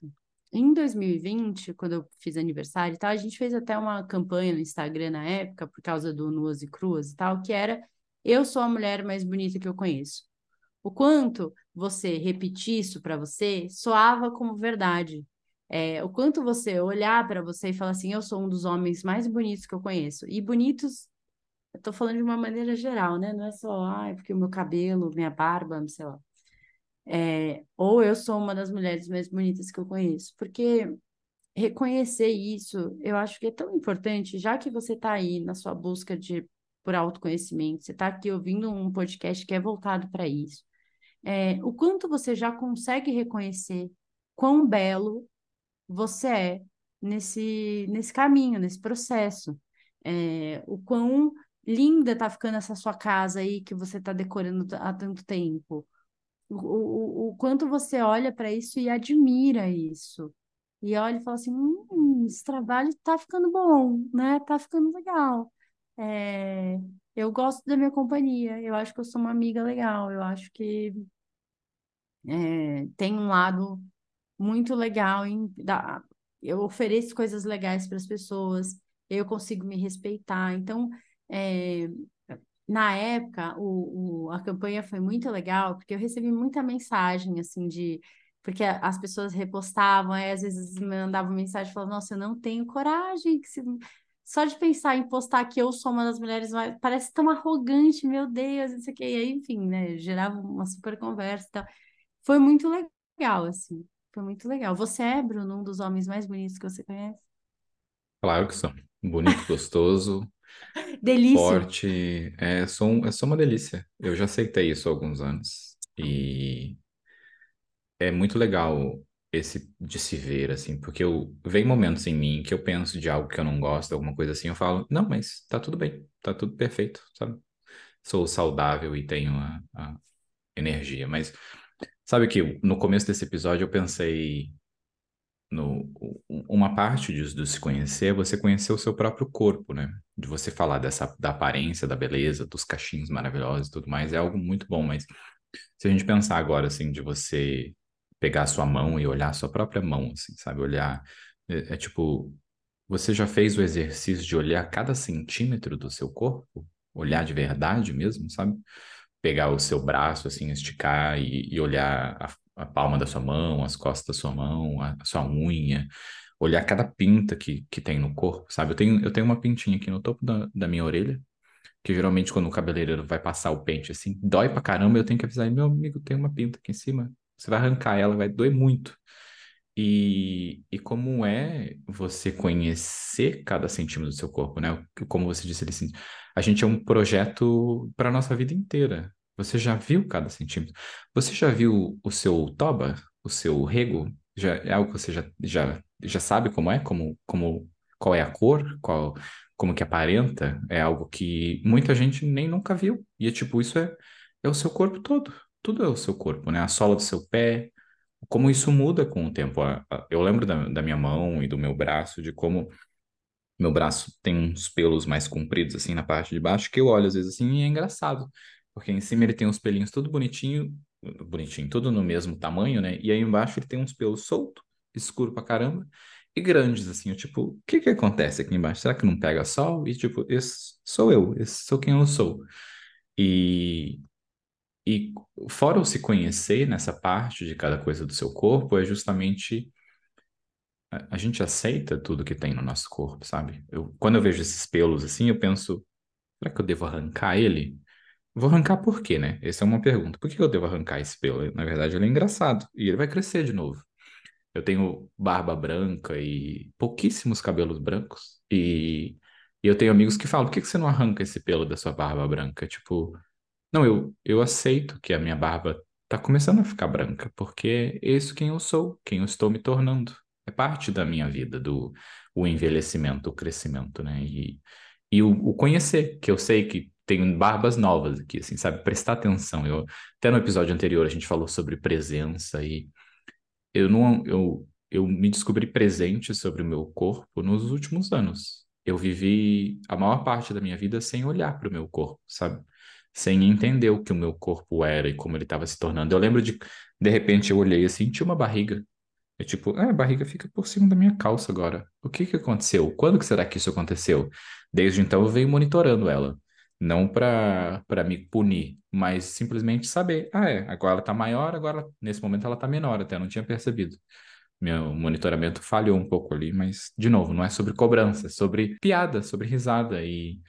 Em 2020, quando eu fiz aniversário e tal, a gente fez até uma campanha no Instagram na época, por causa do Nuas e Cruas e tal, que era Eu sou a mulher mais bonita que eu conheço. O quanto você repetir isso para você soava como verdade. É, o quanto você olhar para você e falar assim, eu sou um dos homens mais bonitos que eu conheço. E bonitos, eu tô falando de uma maneira geral, né? Não é só, ah, porque o meu cabelo, minha barba, sei lá. É, ou eu sou uma das mulheres mais bonitas que eu conheço. Porque reconhecer isso, eu acho que é tão importante, já que você está aí na sua busca de por autoconhecimento, você está aqui ouvindo um podcast que é voltado para isso. É, o quanto você já consegue reconhecer quão belo você é nesse, nesse caminho, nesse processo. É, o quão linda tá ficando essa sua casa aí que você está decorando há tanto tempo. O, o, o quanto você olha para isso e admira isso. E olha e fala assim: hum, esse trabalho tá ficando bom, né? Tá ficando legal. É, eu gosto da minha companhia, eu acho que eu sou uma amiga legal, eu acho que é, tem um lado muito legal em dar, eu ofereço coisas legais para as pessoas, eu consigo me respeitar. Então, é, na época, o, o, a campanha foi muito legal, porque eu recebi muita mensagem, assim, de... Porque as pessoas repostavam, aí às vezes mandavam mensagem falando, nossa, eu não tenho coragem, que se... só de pensar em postar que eu sou uma das mulheres mais... Parece tão arrogante, meu Deus, isso aqui. E aí, enfim, né, gerava uma super conversa e tal. Foi muito legal, assim. Foi muito legal. Você é, Bruno, um dos homens mais bonitos que você conhece? Claro que sou. Bonito, gostoso, Delícia. forte. É, sou, um- é só uma delícia. Eu já aceitei isso há alguns anos. E é muito legal esse de se ver, assim, porque eu vem momentos em mim que eu penso de algo que eu não gosto, alguma coisa assim, eu falo, não, mas tá tudo bem, tá tudo perfeito, sabe? Sou saudável e tenho a, a energia, mas sabe que no começo desse episódio eu pensei no, uma parte disso de se conhecer é você conhecer o seu próprio corpo, né? De você falar dessa da aparência, da beleza, dos cachinhos maravilhosos e tudo mais, é algo muito bom, mas se a gente pensar agora assim de você pegar a sua mão e olhar a sua própria mão, assim, sabe? Olhar é, é tipo você já fez o exercício de olhar cada centímetro do seu corpo? Olhar de verdade mesmo, sabe? Pegar o seu braço, assim, esticar e, e olhar a, a palma da sua mão, as costas da sua mão, a, a sua unha, olhar cada pinta que, que tem no corpo, sabe? Eu tenho, eu tenho uma pintinha aqui no topo da, da minha orelha, que geralmente quando o cabeleireiro vai passar o pente assim, dói pra caramba, eu tenho que avisar, meu amigo, tem uma pinta aqui em cima, você vai arrancar ela, vai doer muito. E, e como é você conhecer cada centímetro do seu corpo, né? Como você disse, assim, a gente é um projeto para nossa vida inteira. Você já viu cada centímetro? Você já viu o seu toba, o seu rego? Já é algo que você já, já, já sabe como é, como, como qual é a cor, qual, como que aparenta? É algo que muita gente nem nunca viu. E é tipo, isso é, é o seu corpo todo. Tudo é o seu corpo, né? A sola do seu pé, como isso muda com o tempo. Eu lembro da, da minha mão e do meu braço, de como meu braço tem uns pelos mais compridos assim na parte de baixo, que eu olho às vezes assim e é engraçado. Porque em cima ele tem uns pelinhos tudo bonitinho, bonitinho, tudo no mesmo tamanho, né? E aí embaixo ele tem uns pelos soltos, escuro pra caramba, e grandes, assim. Eu, tipo, o que que acontece aqui embaixo? Será que não pega sol? E tipo, esse sou eu, esse sou quem eu sou. E, e fora o se conhecer nessa parte de cada coisa do seu corpo, é justamente a, a gente aceita tudo que tem no nosso corpo, sabe? Eu, quando eu vejo esses pelos assim, eu penso, será que eu devo arrancar ele? Vou arrancar por quê, né? Essa é uma pergunta. Por que eu devo arrancar esse pelo? Na verdade, ele é engraçado e ele vai crescer de novo. Eu tenho barba branca e pouquíssimos cabelos brancos. E, e eu tenho amigos que falam: por que você não arranca esse pelo da sua barba branca? Tipo, não, eu, eu aceito que a minha barba tá começando a ficar branca, porque é isso quem eu sou, quem eu estou me tornando. É parte da minha vida, do o envelhecimento, o crescimento, né? E, e o, o conhecer, que eu sei que tem barbas novas aqui, assim, sabe? Prestar atenção. Eu, até no episódio anterior a gente falou sobre presença e eu não eu, eu me descobri presente sobre o meu corpo nos últimos anos. Eu vivi a maior parte da minha vida sem olhar para o meu corpo, sabe? Sem entender o que o meu corpo era e como ele estava se tornando. Eu lembro de, de repente, eu olhei assim, tinha uma barriga. Eu tipo, ah, a barriga fica por cima da minha calça agora. O que que aconteceu? Quando que será que isso aconteceu? Desde então eu venho monitorando ela. Não para me punir, mas simplesmente saber. Ah, é, agora ela tá maior, agora nesse momento ela tá menor, até não tinha percebido. Meu monitoramento falhou um pouco ali, mas, de novo, não é sobre cobrança, é sobre piada, sobre risada. E,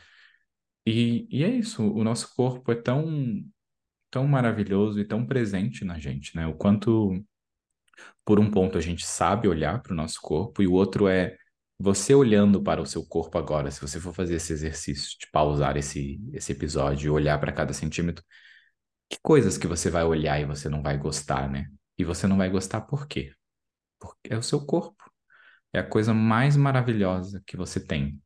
e, e é isso, o nosso corpo é tão, tão maravilhoso e tão presente na gente, né? O quanto, por um ponto, a gente sabe olhar para o nosso corpo, e o outro é você olhando para o seu corpo agora, se você for fazer esse exercício de pausar esse, esse episódio e olhar para cada centímetro, que coisas que você vai olhar e você não vai gostar, né? E você não vai gostar por quê? Porque é o seu corpo. É a coisa mais maravilhosa que você tem.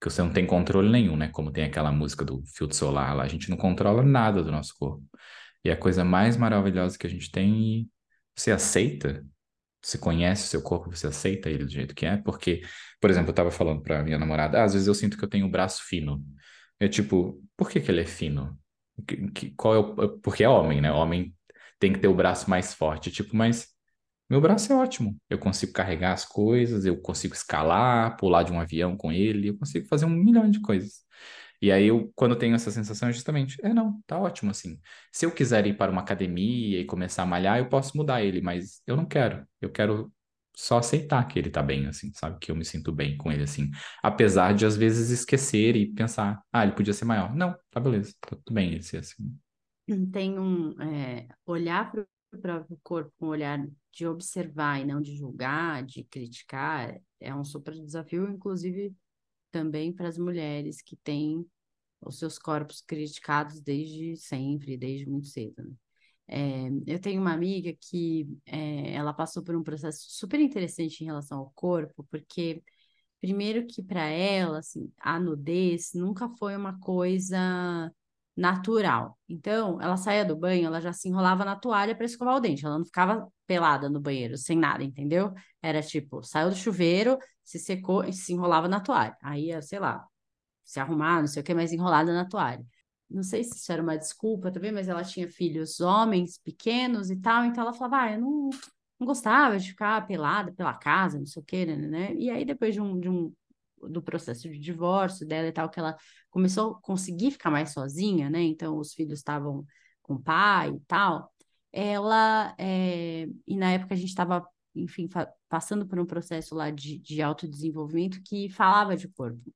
Que você não tem controle nenhum, né? Como tem aquela música do filtro solar lá, a gente não controla nada do nosso corpo. E é a coisa mais maravilhosa que a gente tem e você aceita você conhece o seu corpo, você aceita ele do jeito que é, porque, por exemplo, eu tava falando pra minha namorada, ah, às vezes eu sinto que eu tenho o braço fino. É tipo, por que que ele é fino? Que, que, qual é o, porque é homem, né? Homem tem que ter o braço mais forte, tipo, mas meu braço é ótimo. Eu consigo carregar as coisas, eu consigo escalar, pular de um avião com ele, eu consigo fazer um milhão de coisas. E aí, eu, quando tenho essa sensação, é justamente, é não, tá ótimo assim. Se eu quiser ir para uma academia e começar a malhar, eu posso mudar ele, mas eu não quero. Eu quero só aceitar que ele tá bem, assim, sabe? Que eu me sinto bem com ele, assim. Apesar de, às vezes, esquecer e pensar, ah, ele podia ser maior. Não, tá beleza, tá tudo bem ele ser assim. Tem um, é, olhar para o próprio corpo com um olhar de observar e não de julgar, de criticar, é um super desafio, inclusive também para as mulheres que têm os seus corpos criticados desde sempre, desde muito cedo. Né? É, eu tenho uma amiga que é, ela passou por um processo super interessante em relação ao corpo, porque primeiro que para ela, assim, a nudez nunca foi uma coisa natural. Então, ela saía do banho, ela já se enrolava na toalha para escovar o dente. Ela não ficava pelada no banheiro, sem nada, entendeu? Era tipo, saiu do chuveiro, se secou e se enrolava na toalha. Aí sei lá, se arrumar, não sei o que, mais enrolada na toalha. Não sei se isso era uma desculpa também, mas ela tinha filhos homens pequenos e tal, então ela falava, ah, eu não, não gostava de ficar pelada pela casa, não sei o que, né, né, né? E aí, depois de um, de um do processo de divórcio dela e tal, que ela começou a conseguir ficar mais sozinha, né? Então, os filhos estavam com o pai e tal. Ela, é... e na época a gente estava, enfim, passando por um processo lá de, de autodesenvolvimento que falava de corpo.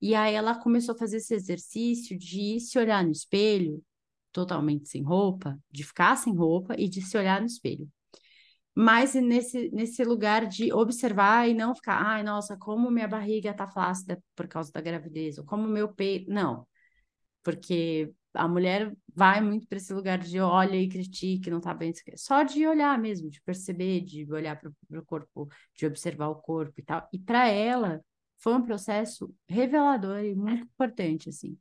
E aí ela começou a fazer esse exercício de se olhar no espelho, totalmente sem roupa, de ficar sem roupa e de se olhar no espelho mas nesse, nesse lugar de observar e não ficar, ai, nossa, como minha barriga tá flácida por causa da gravidez, ou como meu peito. Não, porque a mulher vai muito para esse lugar de olha e critique, não tá bem. Só de olhar mesmo, de perceber, de olhar para o corpo, de observar o corpo e tal. E para ela foi um processo revelador e muito importante, assim.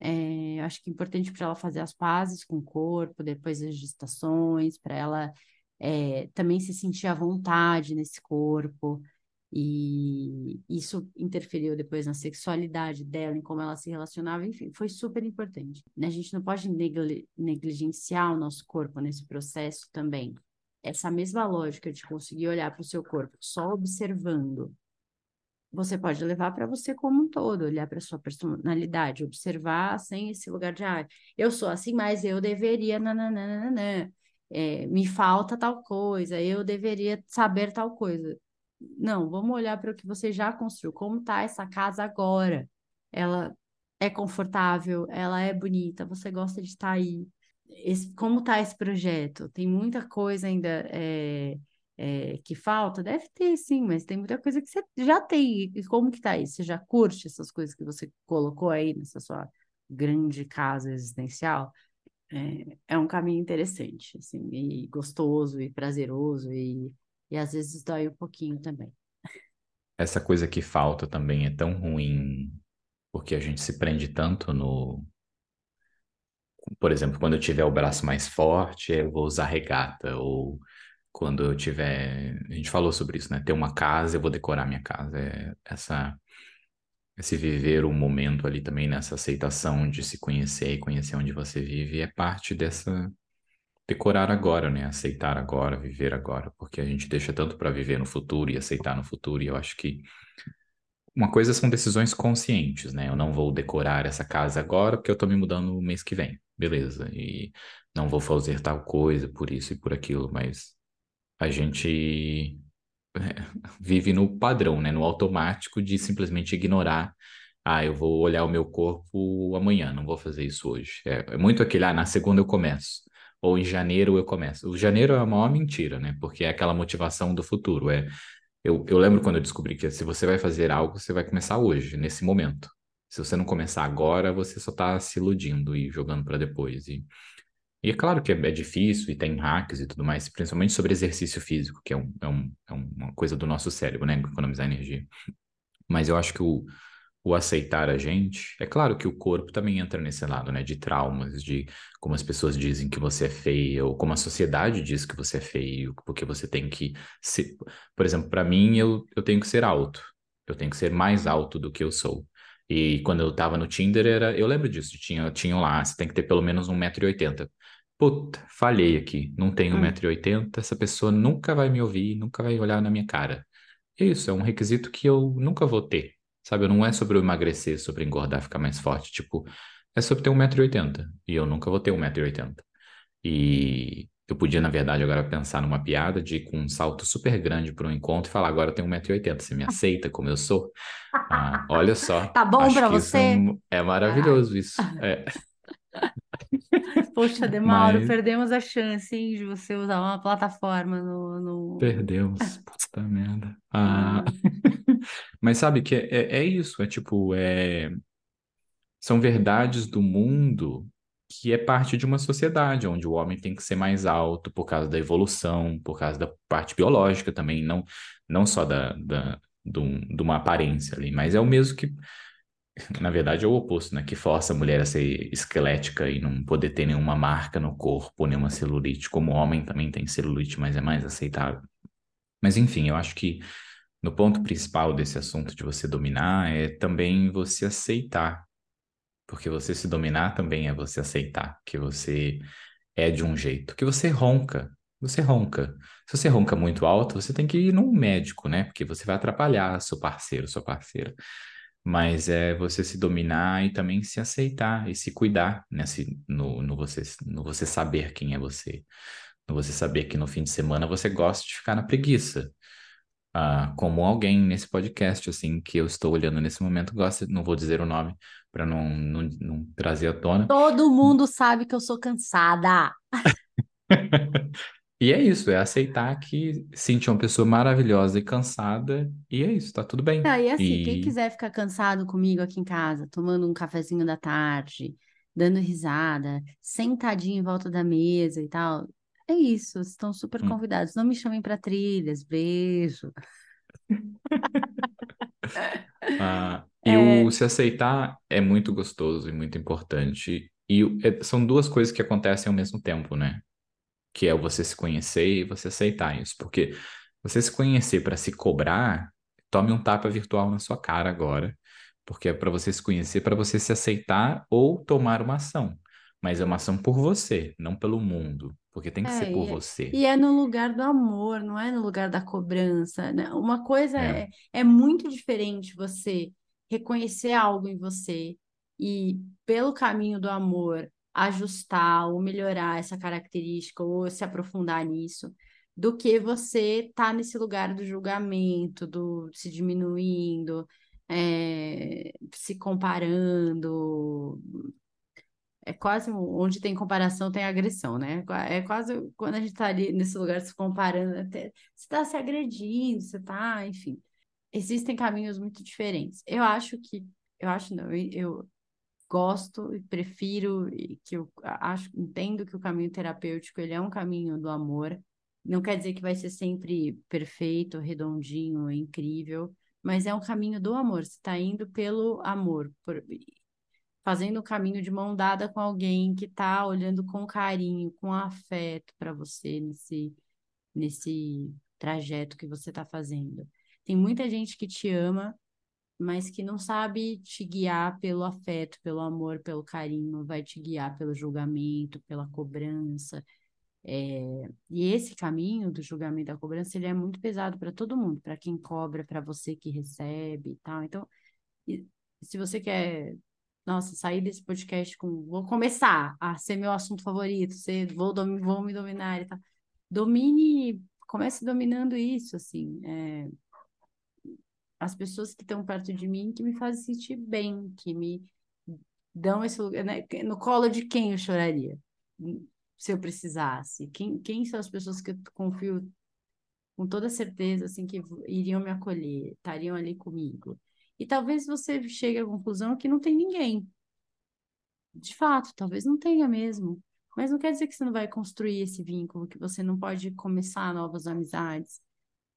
É, acho que é importante para ela fazer as pazes com o corpo, depois das gestações, para ela é, também se sentir à vontade nesse corpo. E isso interferiu depois na sexualidade dela, em como ela se relacionava, enfim, foi super importante. A gente não pode negligenciar o nosso corpo nesse processo também. Essa mesma lógica de conseguir olhar para o seu corpo só observando, você pode levar para você como um todo, olhar para sua personalidade, observar sem esse lugar de, ah, eu sou assim, mas eu deveria, nananana é, me falta tal coisa, eu deveria saber tal coisa. Não, vamos olhar para o que você já construiu. Como está essa casa agora? Ela é confortável, ela é bonita, você gosta de estar aí. Esse, como está esse projeto? Tem muita coisa ainda é, é, que falta? Deve ter, sim, mas tem muita coisa que você já tem. E como que está isso? Você já curte essas coisas que você colocou aí nessa sua grande casa existencial? É, é um caminho interessante, assim, e gostoso e prazeroso e, e às vezes dói um pouquinho também. Essa coisa que falta também é tão ruim porque a gente se prende tanto no. Por exemplo, quando eu tiver o braço mais forte, eu vou usar regata, ou quando eu tiver. A gente falou sobre isso, né? Ter uma casa, eu vou decorar minha casa. É essa esse viver o momento ali também nessa aceitação de se conhecer e conhecer onde você vive é parte dessa decorar agora, né? Aceitar agora, viver agora, porque a gente deixa tanto para viver no futuro e aceitar no futuro, e eu acho que uma coisa são decisões conscientes, né? Eu não vou decorar essa casa agora porque eu tô me mudando no mês que vem, beleza? E não vou fazer tal coisa por isso e por aquilo, mas a gente vive no padrão, né? No automático de simplesmente ignorar. Ah, eu vou olhar o meu corpo amanhã, não vou fazer isso hoje. É, é muito aquele, ah, na segunda eu começo. Ou em janeiro eu começo. O janeiro é a maior mentira, né? Porque é aquela motivação do futuro. É, eu, eu lembro quando eu descobri que se você vai fazer algo, você vai começar hoje, nesse momento. Se você não começar agora, você só está se iludindo e jogando para depois. E e é claro que é, é, difícil e tem hacks e tudo mais, principalmente sobre exercício físico, que é, um, é, um, é uma coisa do nosso cérebro, né? Economizar energia. Mas eu acho que o, o aceitar a gente, é claro que o corpo também entra nesse lado, né? De traumas, de como as pessoas dizem que você é feia, ou como a sociedade diz que você é feio, porque você tem que ser. Por exemplo, para mim, eu, eu tenho que ser alto. Eu tenho que ser mais alto do que eu sou. E quando eu tava no Tinder, era, eu lembro disso, tinha, tinha lá, você tem que ter pelo menos 1,80m. Puta, falhei aqui. Não tenho Hum. 1,80m, essa pessoa nunca vai me ouvir, nunca vai olhar na minha cara. E isso é um requisito que eu nunca vou ter. Sabe, não é sobre eu emagrecer, sobre engordar, ficar mais forte. Tipo, é sobre ter 1,80m. E eu nunca vou ter 1,80m. E eu podia, na verdade, agora pensar numa piada de ir com um salto super grande para um encontro e falar: agora eu tenho 1,80m, você me aceita como eu sou? Ah, olha só, Tá bom é, você? é maravilhoso isso. É, Poxa, Demauro, mas perdemos a chance, hein, de você usar uma plataforma no, no... perdemos. Puta merda. Ah, Ah, mas sabe que é, é, é isso, é tipo, é, são verdades do mundo que é parte de uma sociedade onde o homem tem que ser mais alto por causa da evolução, por causa da parte biológica também, não, não só da, da, de uma aparência ali, mas é o mesmo que Na verdade, é o oposto, né? Que força a mulher a ser esquelética e não poder ter nenhuma marca no corpo, nenhuma celulite. Como o homem também tem celulite, mas é mais aceitável. Mas enfim, eu acho que no ponto principal desse assunto de você dominar é também você aceitar. Porque você se dominar também é você aceitar que você é de um jeito, que você ronca. Você ronca. Se você ronca muito alto, você tem que ir num médico, né? Porque você vai atrapalhar seu parceiro, sua parceira mas é você se dominar e também se aceitar e se cuidar nesse, no, no, você, no você saber quem é você, no você saber que no fim de semana você gosta de ficar na preguiça. Ah, como alguém nesse podcast, assim, que eu estou olhando nesse momento, gosta, não vou dizer o nome para não, não, não trazer à tona. todo mundo sabe que eu sou cansada. E é isso, é aceitar que Cintia é uma pessoa maravilhosa e cansada, e é isso, tá tudo bem. Ah, e assim, quem E quiser ficar cansado comigo aqui em casa, tomando um cafezinho da tarde, dando risada, sentadinho em volta da mesa e tal, é isso, estão super hum, convidados. Não me chamem para trilhas, beijo. Ah, e o É, se aceitar é muito gostoso e muito importante. E o- é- são duas coisas que acontecem ao mesmo tempo, né? Que é você se conhecer e você aceitar isso. Porque você se conhecer para se cobrar, tome um tapa virtual na sua cara agora. Porque é para você se conhecer, para você se aceitar ou tomar uma ação. Mas é uma ação por você, não pelo mundo. Porque tem que ser é, por e é, você. e é no lugar do amor, não é no lugar da cobrança, né? Uma coisa É. é, é muito diferente você reconhecer algo em você e, pelo caminho do amor, ajustar ou melhorar essa característica ou se aprofundar nisso, do que você estar nesse lugar do julgamento, do se diminuindo, é, se comparando. É quase onde tem comparação, tem agressão, né? É quase quando a gente tá ali nesse lugar se comparando, até, você tá se agredindo, você tá, enfim. Existem caminhos muito diferentes. Eu acho que, eu acho não, eu gosto e prefiro e que eu acho, entendo que o caminho terapêutico, ele é um caminho do amor. Não quer dizer que vai ser sempre perfeito, redondinho, incrível, mas é um caminho do amor. Você está indo pelo amor, por- fazendo o caminho de mão dada com alguém que está olhando com carinho, com afeto para você nesse, nesse trajeto que você está fazendo. Tem muita gente que te ama, mas que não sabe te guiar pelo afeto, pelo amor, pelo carinho, vai te guiar pelo julgamento, pela cobrança. É, E esse caminho do julgamento da cobrança, ele é muito pesado para todo mundo, para quem cobra, para você que recebe e tal. Então, se você quer nossa, sair desse podcast com. Vou começar a ser meu assunto favorito, ser, vou, domi- vou me dominar e tal. Domine comece dominando isso, assim. É, as pessoas que estão perto de mim que me fazem sentir bem, que me dão esse lugar, né? No colo de quem eu choraria, se eu precisasse? Quem, quem são as pessoas que eu confio com toda certeza, assim, que iriam me acolher, estariam ali comigo? E talvez você chegue à conclusão que não tem ninguém. De fato, talvez não tenha mesmo. Mas não quer dizer que você não vai construir esse vínculo, que você não pode começar novas amizades.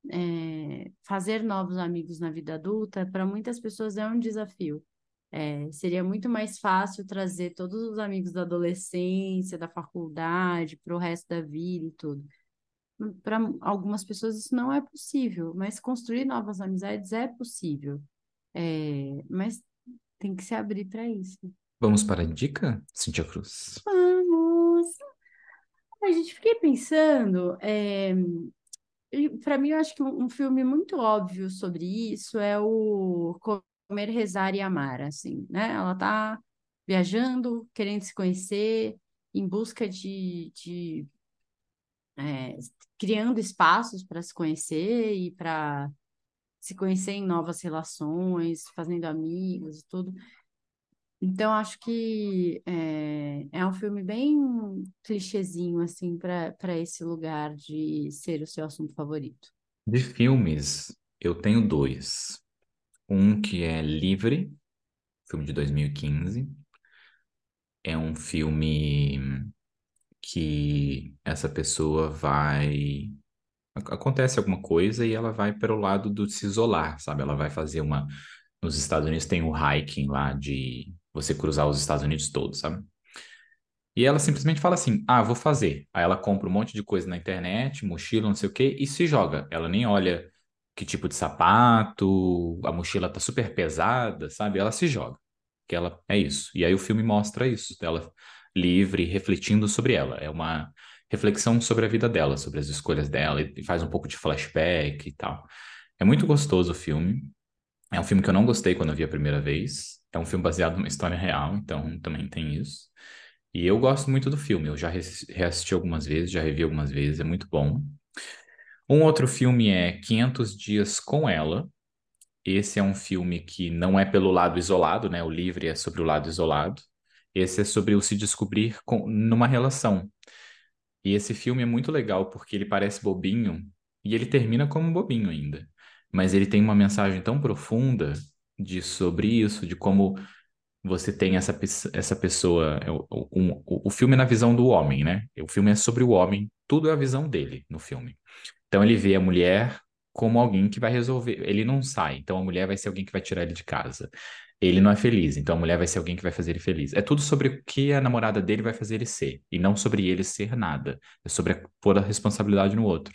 É, fazer novos amigos na vida adulta, para muitas pessoas é um desafio. É, seria muito mais fácil trazer todos os amigos da adolescência, da faculdade, para o resto da vida e tudo. Para algumas pessoas isso não é possível, mas construir novas amizades é possível. É, mas tem que se abrir para isso. Vamos para a dica, Cintia Cruz? Vamos! A gente fiquei pensando, é, para mim, eu acho que um filme muito óbvio sobre isso é o Comer, Rezar e Amar, assim, né? Ela tá viajando, querendo se conhecer, em busca de, de é, criando espaços para se conhecer e para se conhecer em novas relações, fazendo amigos e tudo. Então, acho que é, é um filme bem clichêzinho, assim, para esse lugar de ser o seu assunto favorito. De filmes, eu tenho dois. Um que é Livre, filme de 2015. É um filme que essa pessoa vai acontece alguma coisa e ela vai para o lado do se isolar, sabe? Ela vai fazer uma. Nos Estados Unidos tem o hiking lá de você cruzar os Estados Unidos todos, sabe? E ela simplesmente fala assim: ah, vou fazer. Aí ela compra um monte de coisa na internet, mochila, não sei o quê, e se joga. Ela nem olha que tipo de sapato, a mochila tá super pesada, sabe? Ela se joga. Que ela é isso. E aí o filme mostra isso, dela livre, refletindo sobre ela. É uma reflexão sobre a vida dela, sobre as escolhas dela, e faz um pouco de flashback e tal. É muito gostoso o filme. É um filme que eu não gostei quando eu vi a primeira vez. É um filme baseado numa história real, então também tem isso. E eu gosto muito do filme. Eu já reassisti algumas vezes, já revi algumas vezes, é muito bom. Um outro filme é 500 Dias com Ela. Esse é um filme que não é pelo lado isolado, né? O livre é sobre o lado isolado. Esse é sobre o se descobrir com, numa relação. E esse filme é muito legal porque ele parece bobinho e ele termina como bobinho ainda. Mas ele tem uma mensagem tão profunda de sobre isso, de como você tem essa, essa pessoa. O, um, o, o filme é na visão do homem, né? O filme é sobre o homem, tudo é a visão dele no filme. Então ele vê a mulher como alguém que vai resolver. Ele não sai, então a mulher vai ser alguém que vai tirar ele de casa ele não é feliz, então a mulher vai ser alguém que vai fazer ele feliz. É tudo sobre o que a namorada dele vai fazer ele ser, e não sobre ele ser nada. É sobre pôr a responsabilidade no outro.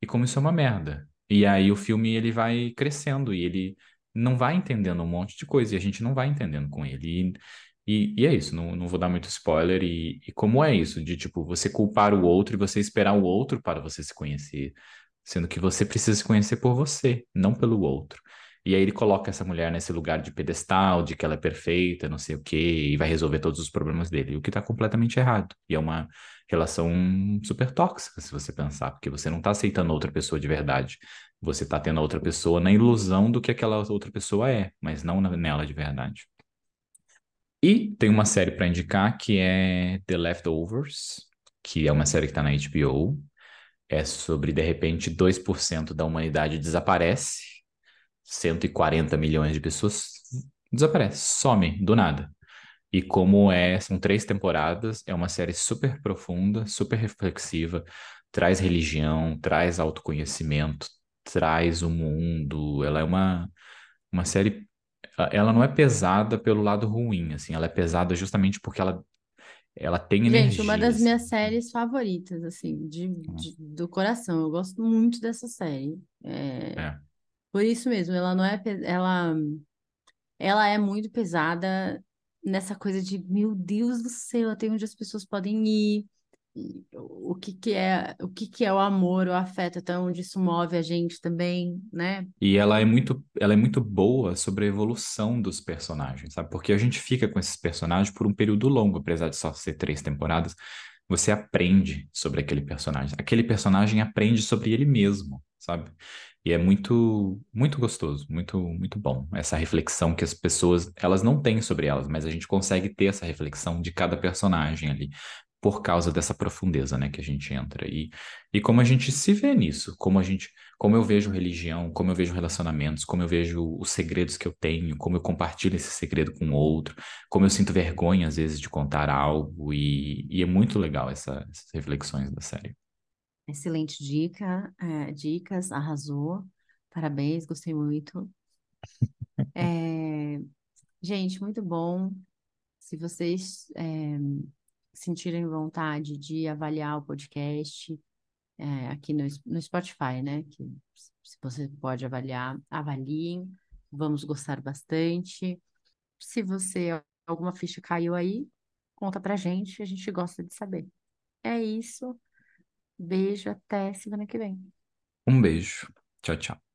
E como isso é uma merda. E aí o filme ele vai crescendo e ele não vai entendendo um monte de coisa, e a gente não vai entendendo com ele. E, e, e é isso, não, não vou dar muito spoiler. E, e como é isso, de tipo, você culpar o outro e você esperar o outro para você se conhecer, sendo que você precisa se conhecer por você, não pelo outro. E aí ele coloca essa mulher nesse lugar de pedestal, de que ela é perfeita, não sei o quê, e vai resolver todos os problemas dele, o que está completamente errado. E é uma relação super tóxica, se você pensar, porque você não está aceitando outra pessoa de verdade. Você está tendo a outra pessoa na ilusão do que aquela outra pessoa é, mas não nela de verdade. E tem uma série para indicar que é The Leftovers, que é uma série que está na HBO. É sobre, de repente, 2% da humanidade desaparece 140 milhões de pessoas desaparece, some do nada. E como é, são três temporadas, é uma série super profunda, super reflexiva, traz religião, traz autoconhecimento, traz o mundo. Ela é uma, uma série. Ela não é pesada pelo lado ruim, assim, ela é pesada justamente porque ela, ela tem energia. Gente, uma das assim. minhas séries favoritas, assim, de, hum. de, do coração. Eu gosto muito dessa série. É... é. Por isso mesmo, ela não é, ela, ela é muito pesada nessa coisa de, meu Deus do céu, até onde as pessoas podem ir, o que que é, o que que é o amor, o afeto, até onde isso move a gente também, né? E ela é muito, ela é muito boa sobre a evolução dos personagens, sabe? Porque a gente fica com esses personagens por um período longo, apesar de só ser três temporadas, você aprende sobre aquele personagem. Aquele personagem aprende sobre ele mesmo, sabe? E é muito, muito gostoso, muito, muito bom. Essa reflexão que as pessoas, elas não têm sobre elas, mas a gente consegue ter essa reflexão de cada personagem ali por causa dessa profundeza, né, que a gente entra e e como a gente se vê nisso, como a gente, como eu vejo religião, como eu vejo relacionamentos, como eu vejo os segredos que eu tenho, como eu compartilho esse segredo com outro, como eu sinto vergonha às vezes de contar algo e, e é muito legal essa, essas reflexões da série. Excelente dica, é, dicas, arrasou. Parabéns, gostei muito. É, gente, muito bom. Se vocês é, sentirem vontade de avaliar o podcast aqui no, no Spotify, né? Que se você pode avaliar, avaliem. Vamos gostar bastante. Se você alguma ficha caiu aí, conta pra gente, a gente gosta de saber. É isso. Beijo, até semana que vem. Um beijo. Tchau, tchau.